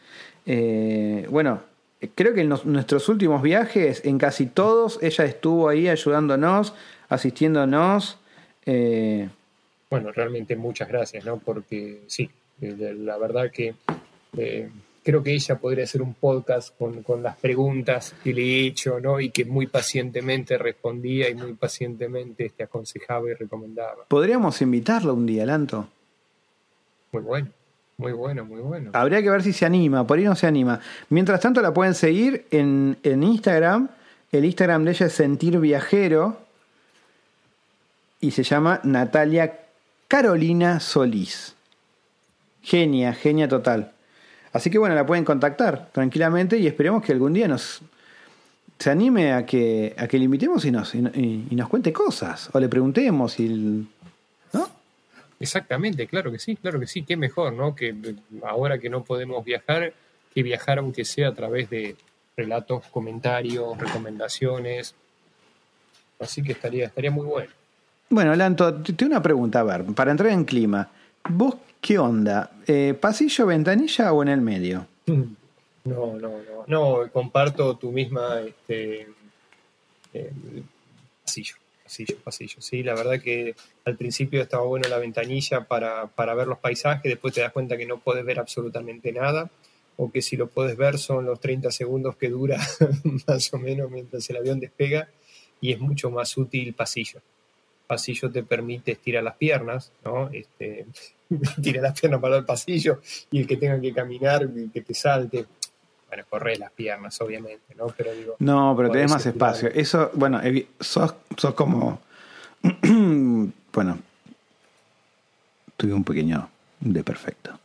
Eh, bueno, creo que en los- nuestros últimos viajes, en casi todos, ella estuvo ahí ayudándonos, asistiéndonos. eh, Bueno, realmente muchas gracias, ¿no? Porque sí, eh, la verdad que eh, creo que ella podría hacer un podcast con, con las preguntas que le he hecho, ¿no? Y que muy pacientemente respondía y muy pacientemente te aconsejaba y recomendaba. Podríamos invitarla un día, Lanto. Muy bueno, muy bueno, muy bueno. Habría que ver si se anima, por ahí no se anima. Mientras tanto la pueden seguir en, en Instagram. El Instagram de ella es Sentir Viajero. Y se llama Natalia Carolina Solís. Genia, genia total. Así que bueno, la pueden contactar tranquilamente y esperemos que algún día nos se anime a que, a que le invitemos y nos, y, y- nos cuente cosas. O le preguntemos y... Exactamente, claro que sí, claro que sí. Qué mejor, ¿no? Que eh, ahora que no podemos viajar, que viajar aunque sea a través de relatos, comentarios, recomendaciones. Así que estaría, estaría muy bueno. Bueno, Lanto, te- tengo una pregunta, a ver, para entrar en clima. ¿Vos qué onda? Eh, ¿Pasillo, ventanilla o en el medio? No, no, no, no, comparto tu misma este, eh, pasillo, pasillo, pasillo. Sí, la verdad que al principio estaba bueno la ventanilla para, para ver los paisajes, después te das cuenta que no puedes ver absolutamente nada, o que si lo puedes ver son los 30 segundos que dura más o menos mientras el avión despega, y es mucho más útil pasillo. Pasillo te permite estirar las piernas, ¿no? Este, tira las piernas para el pasillo y el que tenga que caminar, que te salte, bueno, correr las piernas, obviamente, ¿no? Pero digo, No, pero tenés más espacio. Eso, bueno, sos, sos como... bueno, tuve un pequeño de perfecto.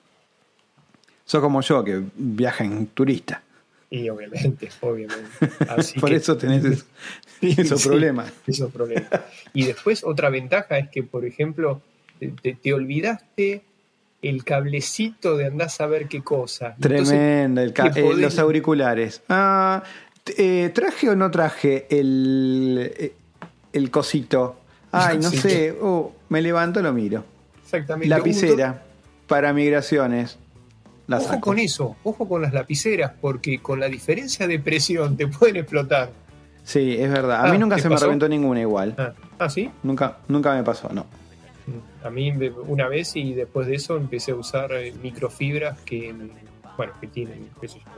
Sos como yo, que viaja en turista. y obviamente, obviamente. Así Por que- eso tenés es- esos Sí, problemas. Esos problemas. Y después otra ventaja es que, por ejemplo, te olvidaste el cablecito de andar a saber qué cosa. Entonces, Tremenda. el ca- que eh, los auriculares. Ah, eh, ¿Traje o no traje el, eh, el cosito? Ay, no sé. Oh, me levanto, lo miro. exactamente. Lapicera para migraciones. La Ojo saco. con eso, ojo con las lapiceras, porque con la diferencia de presión te pueden explotar. Sí, es verdad. A Ah, mí nunca ¿te se me pasó? reventó ninguna igual. Ah, ¿ah, sí? Nunca, nunca me pasó, no. A mí una vez y después de eso empecé a usar eh, microfibras que, bueno, que tienen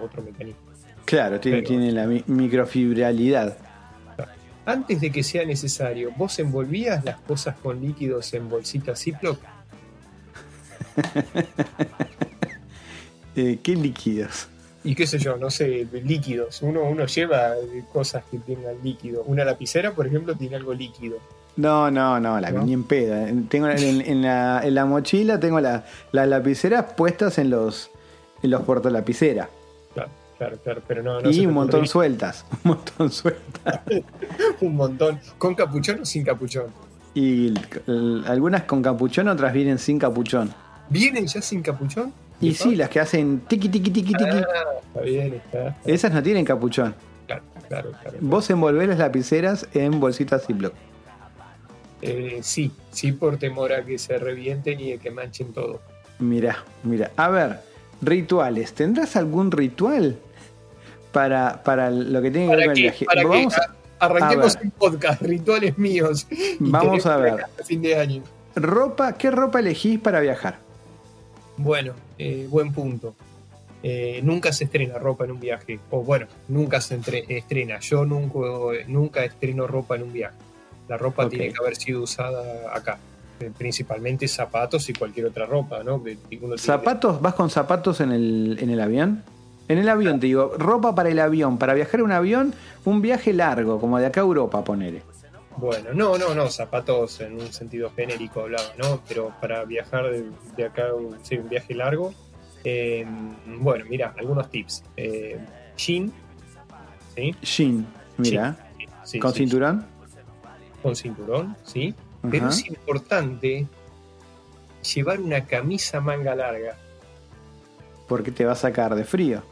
otro mecanismo. Claro, tiene, Pero- tiene la mi- microfibralidad. Antes de que sea necesario, ¿vos envolvías las cosas con líquidos en bolsitas Ziploc? Eh, ¿Qué líquidos? Y qué sé yo, no sé, líquidos. Uno, uno lleva eh, cosas que tengan líquido. Una lapicera, por ejemplo, tiene algo líquido. No, no, no, la ¿No? ni en peda. Tengo en, en la, en la mochila tengo la- las lapiceras puestas en los en los portalapiceras. Claro, claro, claro. Pero no, no y un montón sueltas. Un montón sueltas. un montón. ¿Con capuchón o sin capuchón? Y el- algunas con capuchón, otras vienen sin capuchón. ¿Vienen ya sin capuchón? Y ¿De sí, las que hacen tiqui tiqui tiqui tiqui. Ah, está bien, está. Esas no tienen capuchón. Claro, claro, claro. Vos envolvés las lapiceras en bolsitas Ziploc. Eh, sí, sí, por temor a que se revienten y a que manchen todo. Mira, mira. A ver, rituales. ¿Tendrás algún ritual para, para lo que tiene que ver ¿Para con el viaje? Vamos, a- Arranquemos a un podcast, rituales míos. Vamos a ver. hasta fin de año. ropa, ¿qué ropa elegís para viajar? Bueno, eh, buen punto. Eh, nunca se estrena ropa en un viaje. O bueno, nunca se entre- estrena. Yo nunca, nunca estreno ropa en un viaje. La ropa tiene que haber sido usada acá. Eh, principalmente zapatos y cualquier otra ropa, ¿no? Tiene- ¿Zapatos? ¿Vas con zapatos en el, en el avión? En el avión, te digo, ropa para el avión. Para viajar en un avión, un viaje largo, como de acá a Europa, ponele. Bueno, no, no, no, zapatos en un sentido genérico hablaba, ¿no? Pero para viajar de, de acá, un, sí, un viaje largo, eh, bueno, mira, algunos tips. Eh, jean, ¿sí? Jean, mira, Sí, con cinturón. Con cinturón, ¿sí? Pero es importante llevar una camisa manga larga, Porque te va a sacar de frío.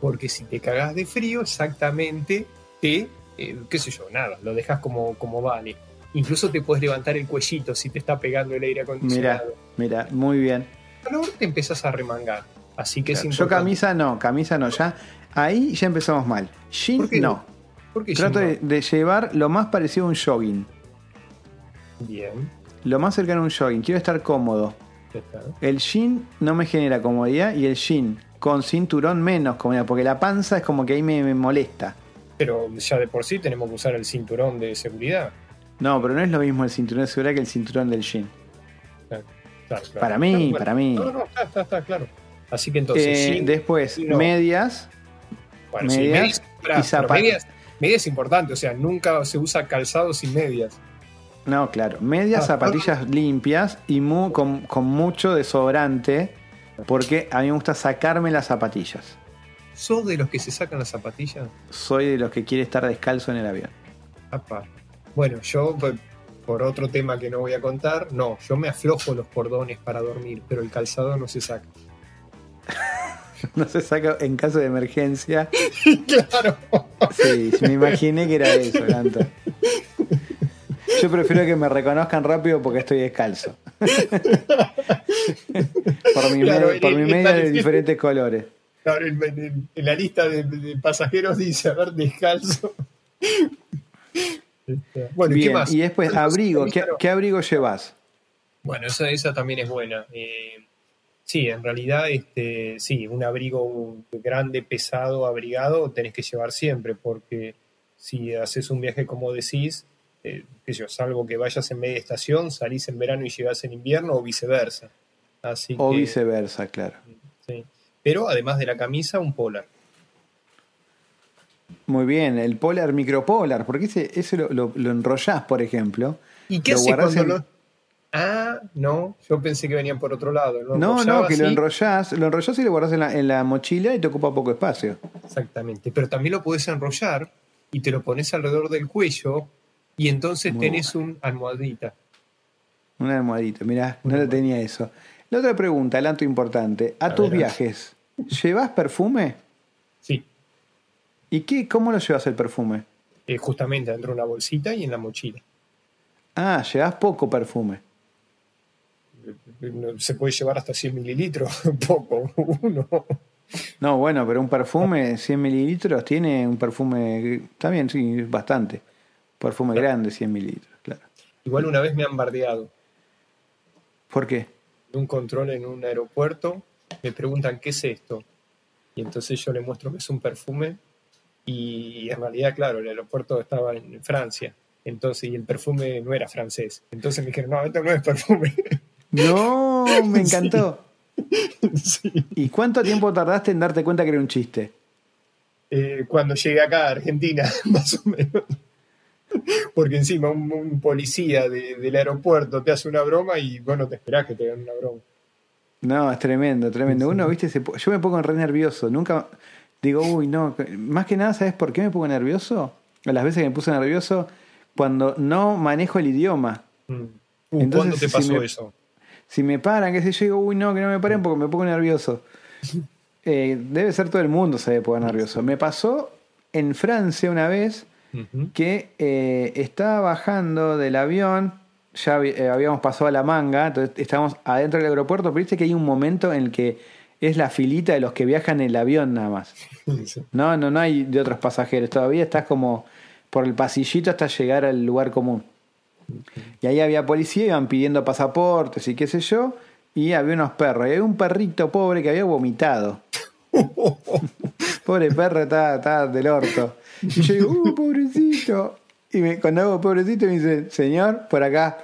porque si te cagás de frío, exactamente te eh, qué sé yo, nada, lo dejas como, como vale. Incluso te puedes levantar el cuellito si te está pegando el aire Mira, acondicionado. mira, muy bien. Calor te empezás a remangar. Así que es Yo importante. camisa no, camisa no, ya. Ahí ya empezamos mal. Jean ¿Por qué no. ¿Por qué Trato de, de llevar lo más parecido a un jogging. Bien, Lo más cercano a un jogging. Quiero estar cómodo. El jean no me genera comodidad y el jean con cinturón menos comodidad, porque la panza es como que ahí me, me molesta. Pero ya de por sí tenemos que usar el cinturón de seguridad. No, pero no es lo mismo el cinturón de seguridad que el cinturón del jean. Claro, claro. Para mí, bueno. para mí. No, no, está, está, está, claro. Así que entonces, Eh, después, no. medias. bueno, sí, medias medias, y zapatos. medias, medias es importante, o sea, nunca se usa calzado sin medias. No, claro. Medias, Ah, zapatillas limpias y mu- con, con mucho desodorante. Porque a mí me gusta sacarme las zapatillas. ¿Sos de los que se sacan las zapatillas? Soy de los que quiere estar descalzo en el avión. Apa. Bueno, yo, por otro tema que no voy a contar, no, yo me aflojo los cordones para dormir, pero el calzado no se saca. No se saca en caso de emergencia. claro. Sí, me imaginé que era eso, Ganto. Yo prefiero que me reconozcan rápido porque estoy descalzo. por mi, Claro, me- por mi media de diferentes colores. Claro, en, en- en la lista de, de pasajeros dice, a ver, descalzo. Este, bueno, ¿y Bien, qué más? y después, abrigo. ¿Qué, qué abrigo llevas? Bueno, esa, esa también es buena. Eh, sí, en realidad, este, sí, un abrigo grande, pesado, abrigado, tenés que llevar siempre, porque si haces un viaje como decís, eh, qué sé yo, salvo que vayas en media estación, salís en verano y llegás en invierno o viceversa. Así O que, viceversa, claro. sí. Pero además de la camisa, un polar. Muy bien, el polar micropolar, porque ese, ese lo, lo, lo enrollás, por ejemplo. ¿Y qué Lo haces guardás cuando en- lo.? Ah, no, yo pensé que venían por otro lado. ¿lo No, no, que lo enrollás, lo enrollás y lo guardás en la, en la mochila y te ocupa poco espacio. Exactamente, pero también lo puedes enrollar y te lo pones alrededor del cuello y entonces Muy tenés un almohadita. Una almohadita, mirá, no Una lo tenía eso. La otra pregunta, el alto importante. A, A tus ver. viajes, ¿llevas perfume? Sí, ¿Y qué, cómo lo llevas el perfume? eh, justamente dentro de una bolsita y en la mochila. Ah, llevas poco perfume. Se puede llevar hasta 100 mililitros, poco, uno. No, bueno, pero un perfume, 100 mililitros, tiene un perfume, está bien, sí, bastante. Perfume grande, 100 mililitros, claro. Igual una vez me han bardeado ¿Por qué? un control en un aeropuerto, me preguntan qué es esto. Y entonces yo le muestro que es un perfume y en realidad, claro, el aeropuerto estaba en Francia. Entonces, y el perfume no era francés. Entonces me dijeron, no, esto no es perfume. No, me encantó. Sí. ¿Y cuánto tiempo tardaste en darte cuenta que era un chiste? Eh, cuando llegué acá a Argentina, más o menos. Porque encima un, un policía de- del aeropuerto te hace una broma y bueno, te esperás que te hagan una broma. No, es tremendo, tremendo. Uno, viste, se yo me pongo re nervioso. Nunca digo, uy, no. Más que nada, ¿sabes por qué me pongo nervioso? Las veces que me puse nervioso cuando no manejo el idioma. Mm. Uh, Entonces, ¿Cuándo te si pasó me- eso? Si me paran, qué sé yo, digo, uy, no, que no me paren porque me pongo nervioso. Eh, debe ser todo el mundo se debe poner nervioso. Me pasó en Francia una vez que eh, estaba bajando del avión, ya eh, habíamos pasado a la manga, entonces estábamos adentro del aeropuerto, pero viste que hay un momento en el que es la filita de los que viajan en el avión nada más. No, no, no hay de otros pasajeros, todavía estás como por el pasillito hasta llegar al lugar común. Y ahí había policía, iban pidiendo pasaportes y qué sé yo, y había unos perros. Y había un perrito pobre que había vomitado. Pobre perro, estaba, estaba del orto. Y yo digo, ¡uh, pobrecito! Y me, cuando hago pobrecito me dice, señor, por acá.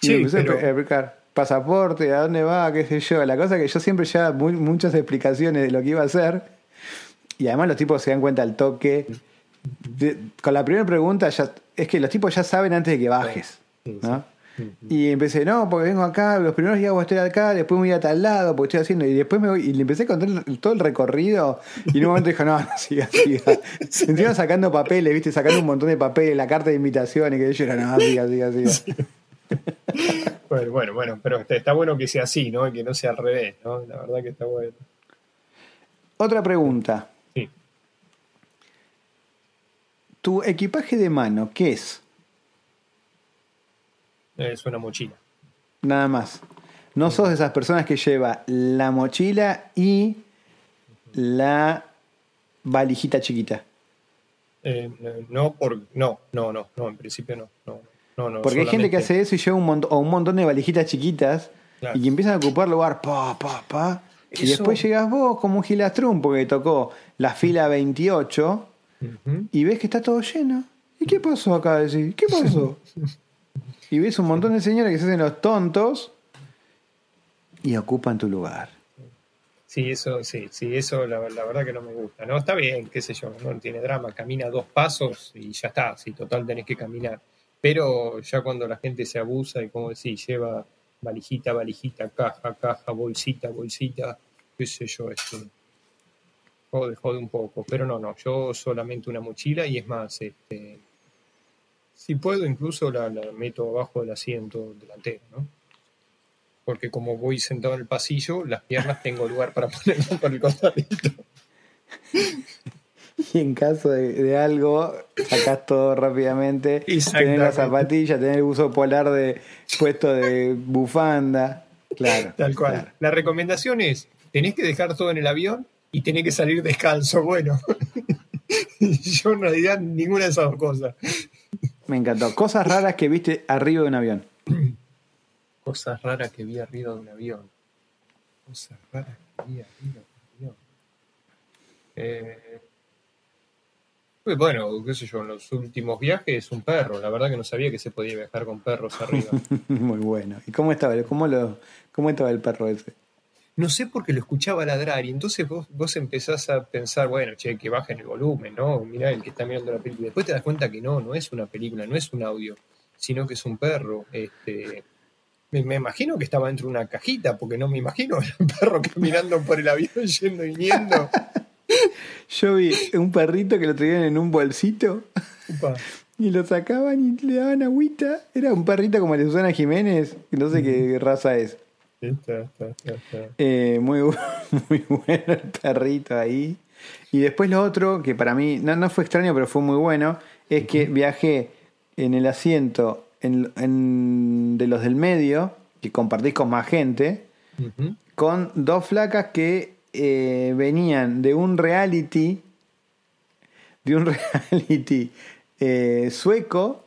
Y Sí, me empecé pero- a explicar, pasaporte, a dónde va, qué sé yo. La cosa que yo siempre muy- muchas explicaciones de lo que iba a hacer. Y además los tipos se dan cuenta al toque. De- con la primera pregunta, ya, es que los tipos ya saben antes de que bajes. Sí, sí. ¿no? Y empecé, no, porque vengo acá, los primeros días voy a estar acá, después me voy a tal lado, porque estoy haciendo, y después me voy, y le empecé a contar todo el recorrido, y en un momento dijo, no, no, siga, siga. Encima sacando papeles, viste, sacando un montón de papeles, la carta de invitación, y que yo era, no, siga, siga, siga. Bueno, bueno, bueno, pero está, está bueno que sea así, ¿no? Y que no sea al revés, ¿no? La verdad que está bueno. Otra pregunta. Sí. Tu equipaje de mano, ¿qué es? Es una mochila. Nada más. No sos de esas personas que lleva la mochila y la valijita chiquita. Eh, no, por, no, no, no, no, en principio no. no, no, no Porque hay gente que hace eso y lleva un, montón, o un montón de valijitas chiquitas Claro. y que empiezan a ocupar lugar, pa, pa, pa. Y Eso- después llegas vos como un gilastrún porque tocó la fila 28 Y ves que está todo lleno. ¿Y qué pasó acá? Decís, ¿qué pasó? y ves un montón de señores que se hacen los tontos y ocupan tu lugar. Sí, eso, sí, sí, eso la, la verdad que no me gusta. No, está bien, qué sé yo, no tiene drama, camina dos pasos y ya está, sí, total tenés que caminar. Pero ya cuando la gente se abusa y como decís, lleva valijita, valijita, caja, caja, bolsita, bolsita, qué sé yo, este, jode, jode un poco. Pero no, no, yo solamente una mochila y es más, este, si puedo incluso la, la meto abajo del asiento delantero, ¿no? Porque como voy sentado en el pasillo, las piernas tengo lugar para ponerlas por el costadito. Y en caso de, de algo, sacás todo rápidamente. Tenés Exactamente. la zapatilla, tenés el uso polar de puesto de bufanda. Claro. Tal cual. claro. La recomendación es, tenés que dejar todo en el avión y tenés que salir descalzo. Bueno, yo en realidad ninguna de esas dos cosas. Me encantó. Cosas raras que viste arriba de un avión. Cosas raras que vi arriba de un avión. Cosas raras que vi arriba de un avión. Eh, pues bueno, qué sé yo, en los últimos viajes un perro. La verdad que no sabía que se podía viajar con perros arriba. Muy bueno. ¿Y cómo estaba? ¿Cómo, lo, cómo estaba el perro ese? No sé por qué lo escuchaba ladrar y entonces vos, vos empezás a pensar, bueno, che, que bajen el volumen, ¿no? Mirá el que está mirando la película. Después te das cuenta que no, no es una película, no es un audio, sino que es un perro. Este, me, me imagino que estaba dentro de una cajita, porque no me imagino el perro caminando por el avión yendo y viniendo. Yo vi un perrito que lo traían en un bolsito y lo sacaban y le daban agüita. Era un perrito como el de Susana Jiménez, que no sé qué raza es. Está, está, está, está. Eh, muy, muy bueno el perrito ahí. Y después lo otro, que para mí no, no fue extraño, pero fue muy bueno, es que viajé en el asiento en- en- de los del medio, que compartís con más gente, con dos flacas que eh, venían de un reality, de un reality eh, sueco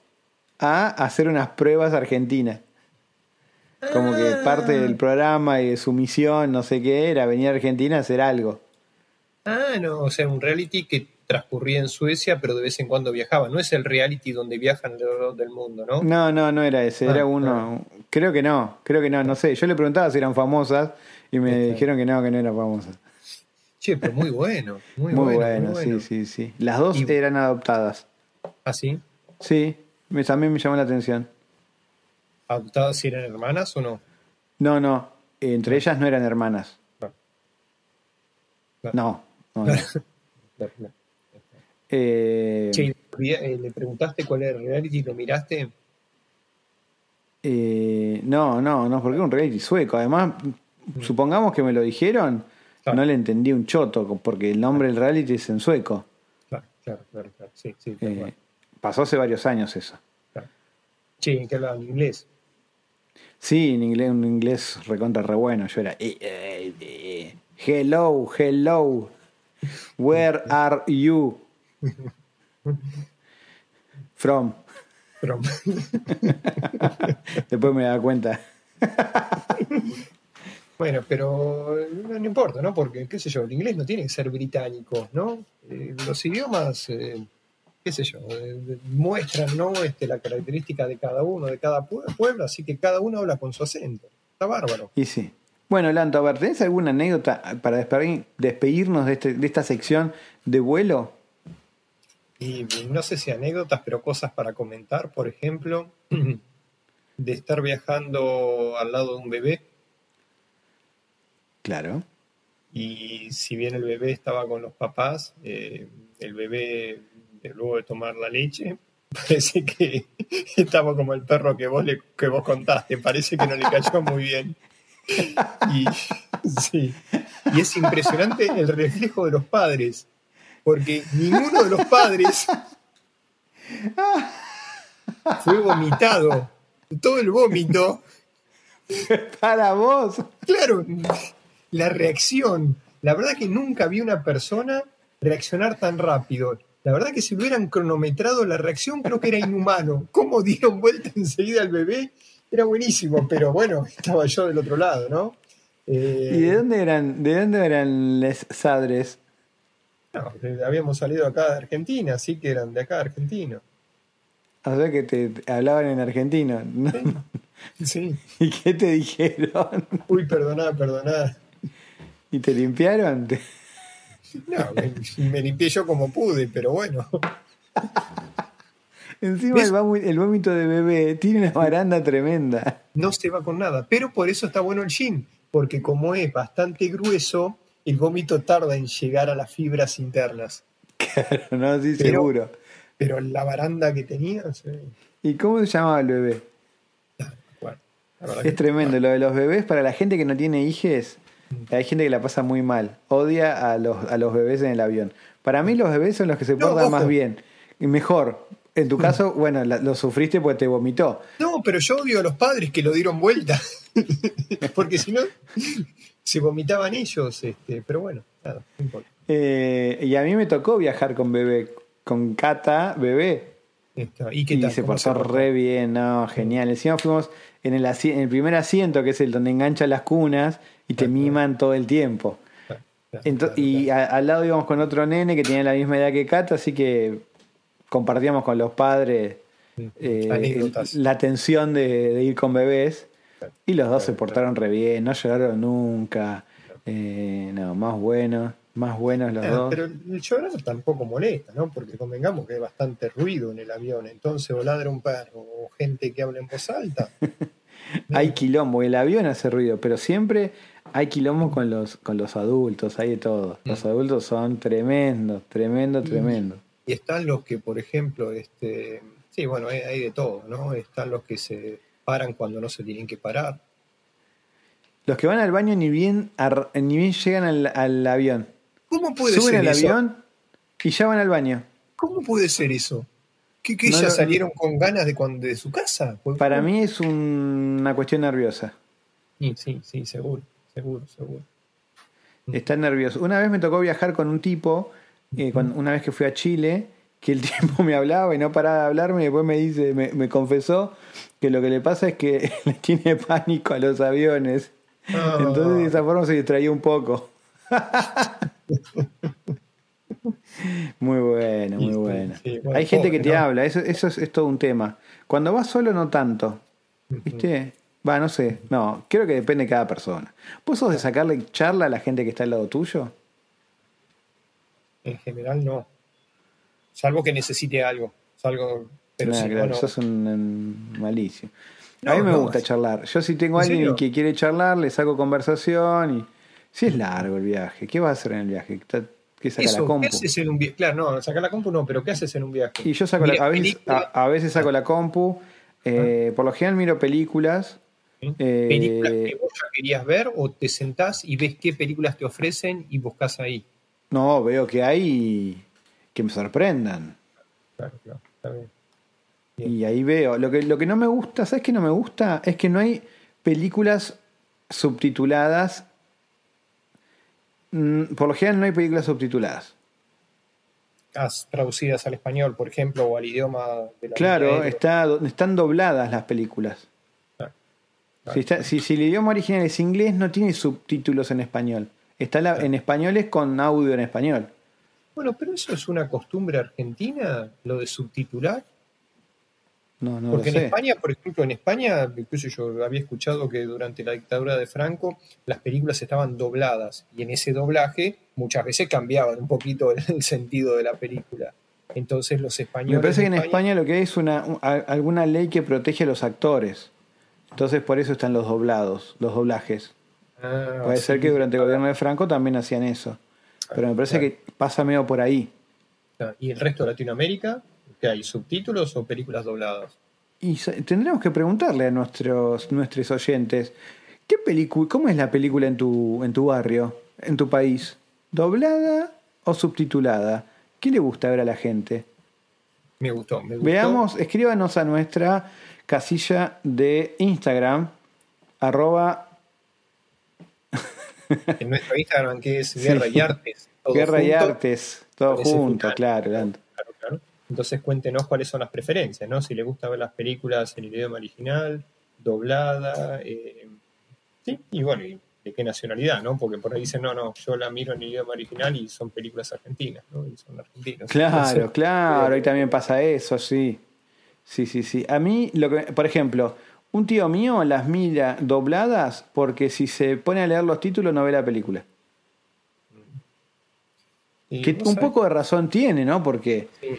a hacer unas pruebas argentinas. Como que parte del programa y de su misión, no sé qué, era venir a Argentina a hacer algo. Ah, no, o sea, un reality que transcurría en Suecia, pero de vez en cuando viajaba. No es el reality donde viajan alrededor del mundo, ¿no? No, no, no era ese, Ah, era uno. Creo que no, creo que no, no sé. Yo le preguntaba si eran famosas y me Está. dijeron que no, que no eran famosas. Che, pero muy bueno, muy, Muy, bueno, bueno, muy bueno. sí, sí, sí. Las dos Y- eran adoptadas. ¿Ah, sí? Sí, me, también me llamó la atención. ¿Adoptadas si eran hermanas o no? No, no, entre ellas no eran hermanas. No. No, no, no. No. Eh, Che, eh, ¿le preguntaste cuál era el reality? ¿Lo miraste? eh, no, no, no, porque era un reality sueco. Además, supongamos que me lo dijeron, Claro. no le entendí un choto, porque el nombre del reality es en sueco. Claro, claro, claro. claro. Sí, sí, Eh, pasó hace varios años eso. claro. ¿en qué hablaban inglés? Sí, en inglés, un inglés recontra re bueno. Yo era. eh, eh, eh, hello, hello. Where are you? From. Pero, Después me da cuenta. bueno, pero no, no importa, ¿no? Porque, qué sé yo, el inglés no tiene que ser británico, ¿no? Eh, los idiomas, eh, qué sé yo, eh, muestran, ¿no? Este, la característica de cada uno, de cada pue- pueblo, así que cada uno habla con su acento. Está bárbaro. Y sí. Bueno, Lanto, a ver, ¿tenés alguna anécdota para despedir- despedirnos de, este- de esta sección de vuelo? Y no sé si anécdotas, pero cosas para comentar, por ejemplo, de estar viajando al lado de un bebé Claro. y si bien el bebé estaba con los papás, eh, el bebé, eh, luego de tomar la leche, parece que estaba como el perro que vos, le, que vos contaste, parece que no le cayó muy bien. Y, sí. y es impresionante el reflejo de los padres, porque ninguno de los padres Fue vomitado. Todo el vómito. Para vos. Claro, la reacción. La verdad que nunca vi una persona reaccionar tan rápido. La verdad que si hubieran cronometrado la reacción creo que era inhumano. Cómo dieron vuelta enseguida al bebé era buenísimo, pero bueno, estaba yo del otro lado, ¿no? Eh, ¿Y de dónde eran, de dónde eran les sadres? No, habíamos salido acá de Argentina, así que eran de acá de Argentina. O sea que te hablaban en argentino. ¿no? Sí. ¿Y qué te dijeron? Uy, perdoná, perdoná. ¿Y te limpiaron? No, me, limpié yo como pude, pero bueno. Encima el, vómito de bebé tiene una baranda tremenda. No se va con nada, pero por eso está bueno el gin, porque como es bastante grueso, el vómito tarda en llegar a las fibras internas. Claro, no, sí, seguro. Pero la baranda que tenía... ¿Y cómo se llamaba el bebé? es tremendo, lo de los bebés, para la gente que no tiene hijes, hay gente que la pasa muy mal. Odia a los, a los bebés en el avión. Para mí los bebés son los que se portan más bien. Y mejor. En tu caso, bueno, lo sufriste porque te vomitó. No, pero yo odio a los padres que lo dieron vuelta. porque si no, se vomitaban ellos. Este, pero bueno, nada, no importa. Eh, y a mí me tocó viajar con bebé, con Cata, bebé. ¿Y, qué tal? se pasó re bien, no, genial. Encima fuimos en el, en el primer asiento, que es el donde enganchan las cunas y te miman todo el tiempo. y al lado íbamos con otro nene que tenía la misma edad que Cata, así que compartíamos con los padres eh, la atención de, ir con bebés. Y los dos se portaron re bien, no lloraron nunca. Eh, no, más buenos, más buenos los dos. Pero el llorar tampoco molesta, ¿no? Porque convengamos que hay bastante ruido en el avión. Entonces, o ladra un perro o gente que habla en voz alta. hay quilombo, el avión hace ruido, pero siempre hay quilombo con los, con los adultos, hay de todo. Los mm. adultos son tremendos, tremendo, tremendo. Y están los que, por ejemplo, este, sí, bueno, hay, de todo, ¿no? Están los que se paran cuando no se tienen que parar. Los que van al baño ni bien, ni bien llegan al, avión. ¿Cómo puede ser eso? Suben al avión y ya van al baño. ¿Cómo puede ser eso? ¿Que, que ya salieron con ganas de, cuando, de su casa? Para mí es una cuestión nerviosa. Sí, sí, sí, seguro, seguro, seguro. Está nervioso. Una vez me tocó viajar con un tipo, eh, una vez que fui a Chile, que el tipo me hablaba y no paraba de hablarme y después me dice, me, confesó que lo que le pasa es que le tiene pánico a los aviones. Ah. Entonces de esa forma se distraía un poco. Muy buena, muy buena. Hay gente que te habla, eso, eso es, todo un tema. Cuando vas solo, no tanto. ¿Viste? Va, no sé. No, creo que depende de cada persona. ¿Vos sos de sacarle charla a la gente que está al lado tuyo? En general, no. Salvo que necesite algo. Salvo, pero si claro, sos un, malicio. a mí me gusta charlar. Yo si tengo a alguien que quiere charlar, le saco conversación y... Si es largo el viaje, ¿qué vas a hacer en el viaje? ¿Qué saca la compu? ¿Qué haces en un viaje? Claro, no, sacar la compu no, pero ¿qué haces en un viaje? Y yo saco la, a, veces, a, veces saco la compu, eh, por lo general miro películas. Eh, ¿Películas que vos ya querías ver o te sentás y ves qué películas te ofrecen y buscas ahí? No, veo que hay que me sorprendan. Claro, claro, está bien. Y ahí veo. Lo que, lo que no me gusta, ¿sabes qué no me gusta? Es que no hay películas subtituladas Mm, por lo general no hay películas subtituladas. traducidas al español, por ejemplo, o al idioma de la Claro, está, están dobladas las películas. Si, el idioma original es inglés, no tiene subtítulos en español. Está en español es con audio en español. Bueno, pero eso es una costumbre argentina, lo de subtitular. Porque en España, por ejemplo, en España, incluso yo había escuchado que durante la dictadura de Franco las películas estaban dobladas y en ese doblaje muchas veces cambiaban un poquito el, sentido de la película. Entonces los españoles... Me parece que en España, lo que hay es una, alguna ley que protege a los actores. Entonces por eso están los doblados, los doblajes. Ah, Puede ser que durante el gobierno de Franco también hacían eso. Pero me parece que pasa medio por ahí. ¿Y el resto de Latinoamérica? ¿Qué hay? ¿Subtítulos o películas dobladas? Y tendremos que preguntarle a nuestros, nuestros oyentes, ¿qué película, ¿cómo es la película en tu, en tu barrio, en tu país? ¿Doblada o subtitulada? ¿Qué le gusta ver a la gente? Me gustó, me gustó. Veamos, escríbanos a nuestra casilla de Instagram, arroba En nuestro Instagram, que es Guerra y Artes. todo Guerra y. Artes, todo junto, claro. Claro, claro. Entonces cuéntenos cuáles son las preferencias, ¿no? Si les gusta ver las películas en el idioma original, doblada, eh, sí, y bueno, y de qué nacionalidad, ¿no? Porque por ahí dicen, no, no, yo la miro en el idioma original y son películas argentinas, ¿no? Y son argentinos. Claro, Entonces, claro, eh, ahí también pasa eso, sí. Sí, sí, sí. A mí, lo que, por ejemplo, un tío mío las mira dobladas porque si se pone a leer los títulos no ve la película. Que un poco de razón tiene, ¿no? Porque, sí,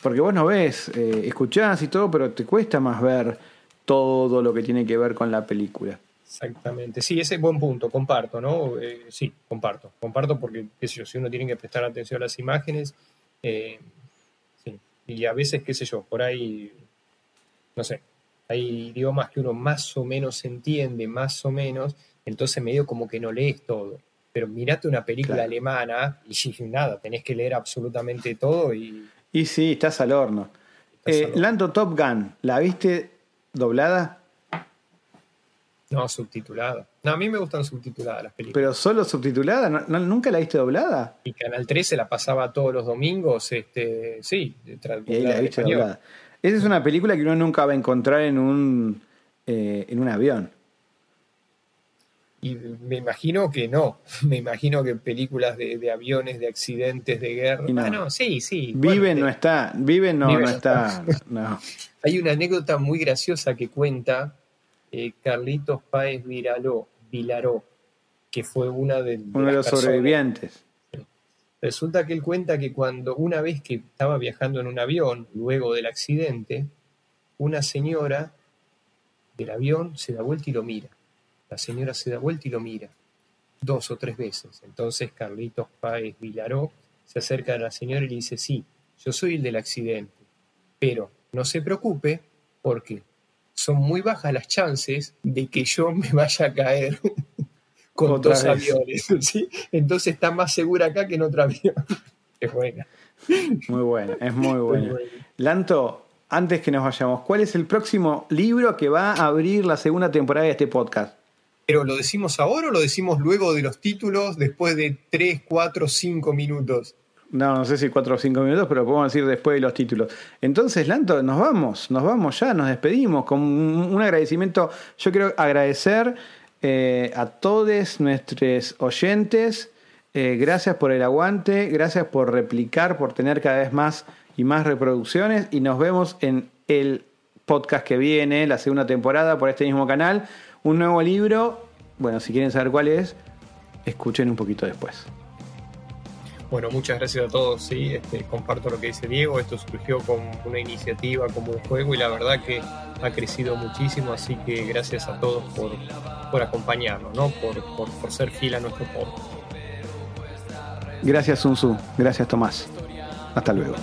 porque vos no ves, eh, escuchás y todo, pero te cuesta más ver todo lo que tiene que ver con la película. Exactamente, sí, ese es buen punto, comparto, ¿no? Eh, sí, comparto, comparto porque, qué sé yo, si uno tiene que prestar atención a las imágenes, eh, y a veces, qué sé yo, por ahí, no sé, hay idiomas que uno más o menos entiende, más o menos, entonces medio como que no lees todo, pero mirate una película Claro. alemana y nada, tenés que leer absolutamente todo y... Y sí, estás al horno. Estás Eh, al horno. Lando Top Gun, ¿la viste doblada? No, subtitulada. No, a mí me gustan subtituladas las películas. ¿Pero solo subtitulada? ¿No- no- ¿Nunca la viste doblada? Y Canal 13 la pasaba todos los domingos, este, sí, Y ahí la viste español. doblada. Esa es una película que uno nunca va a encontrar en un, eh, en un avión. Y me imagino que no. Me imagino que películas de, de aviones, de accidentes, de guerra. No. Ah, no, sí, sí. Vive Bueno, no está, Vive no, Vive no no está. No. Hay una anécdota muy graciosa que cuenta eh, Carlitos Páez Viraló, Vilaró, que fue una de, de Uno de los personas- sobrevivientes. Resulta que él cuenta que cuando una vez que estaba viajando en un avión, luego del accidente, una señora del avión se da vuelta y lo mira. La señora se da vuelta y lo mira dos o tres veces. Entonces Carlitos Páez Vilaró se acerca a la señora y le dice, sí, yo soy el del accidente, pero no se preocupe porque son muy bajas las chances de que yo me vaya a caer con Otra dos vez. aviones. ¿sí? Entonces está más segura acá que en otro avión. Es buena. Muy buena, es muy Muy buena. buena. Lanto, antes que nos vayamos, ¿cuál es el próximo libro que va a abrir la segunda temporada de este podcast? Pero ¿lo decimos ahora o lo decimos luego de los títulos, después de 3, 4, 5 minutos? No, no sé si cuatro o cinco minutos, pero podemos decir después de los títulos. Entonces, Lanto, nos vamos, nos vamos ya, nos despedimos con un, agradecimiento. Yo quiero agradecer eh, a todos nuestros oyentes. Eh, gracias por el aguante, gracias por replicar, por tener cada vez más y más reproducciones. Y nos vemos en el podcast que viene, la segunda temporada, por este mismo canal. Un nuevo libro. Bueno, si quieren saber cuál es, escuchen un poquito después. Bueno, muchas gracias a todos, sí, este, comparto lo que dice Diego, esto surgió como una iniciativa, como un juego y la verdad que ha crecido muchísimo, así que gracias a todos por, por acompañarnos, ¿no? por, por, por ser fiel a nuestro podcast. Gracias, Sun Tzu. Gracias, Tomás. Hasta luego.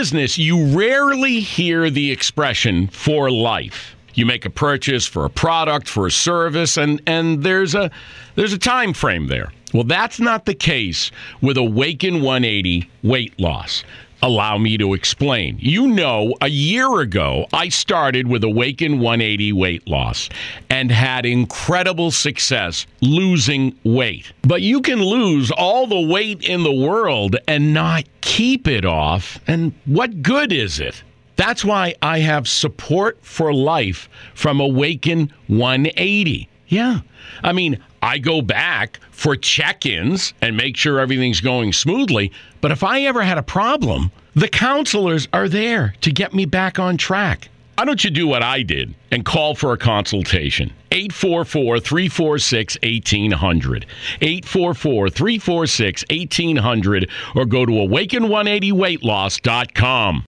Business, you rarely hear the expression for life. You make a purchase for a product, for a service, and, and there's a there's a time frame there. Well, that's not the case with Awaken 180 weight loss. Allow me to explain. You know, a year ago, I started with Awaken 180 weight loss and had incredible success losing weight. But you can lose all the weight in the world and not keep it off. And what good is it? That's why I have support for life from Awaken 180. Yeah. I mean, I go back for check ins and make sure everything's going smoothly. But if I ever had a problem, the counselors are there to get me back on track. Why don't you do what I did and call for a consultation? 844 346 1800. 844 346 1800 or go to awaken180weightloss.com.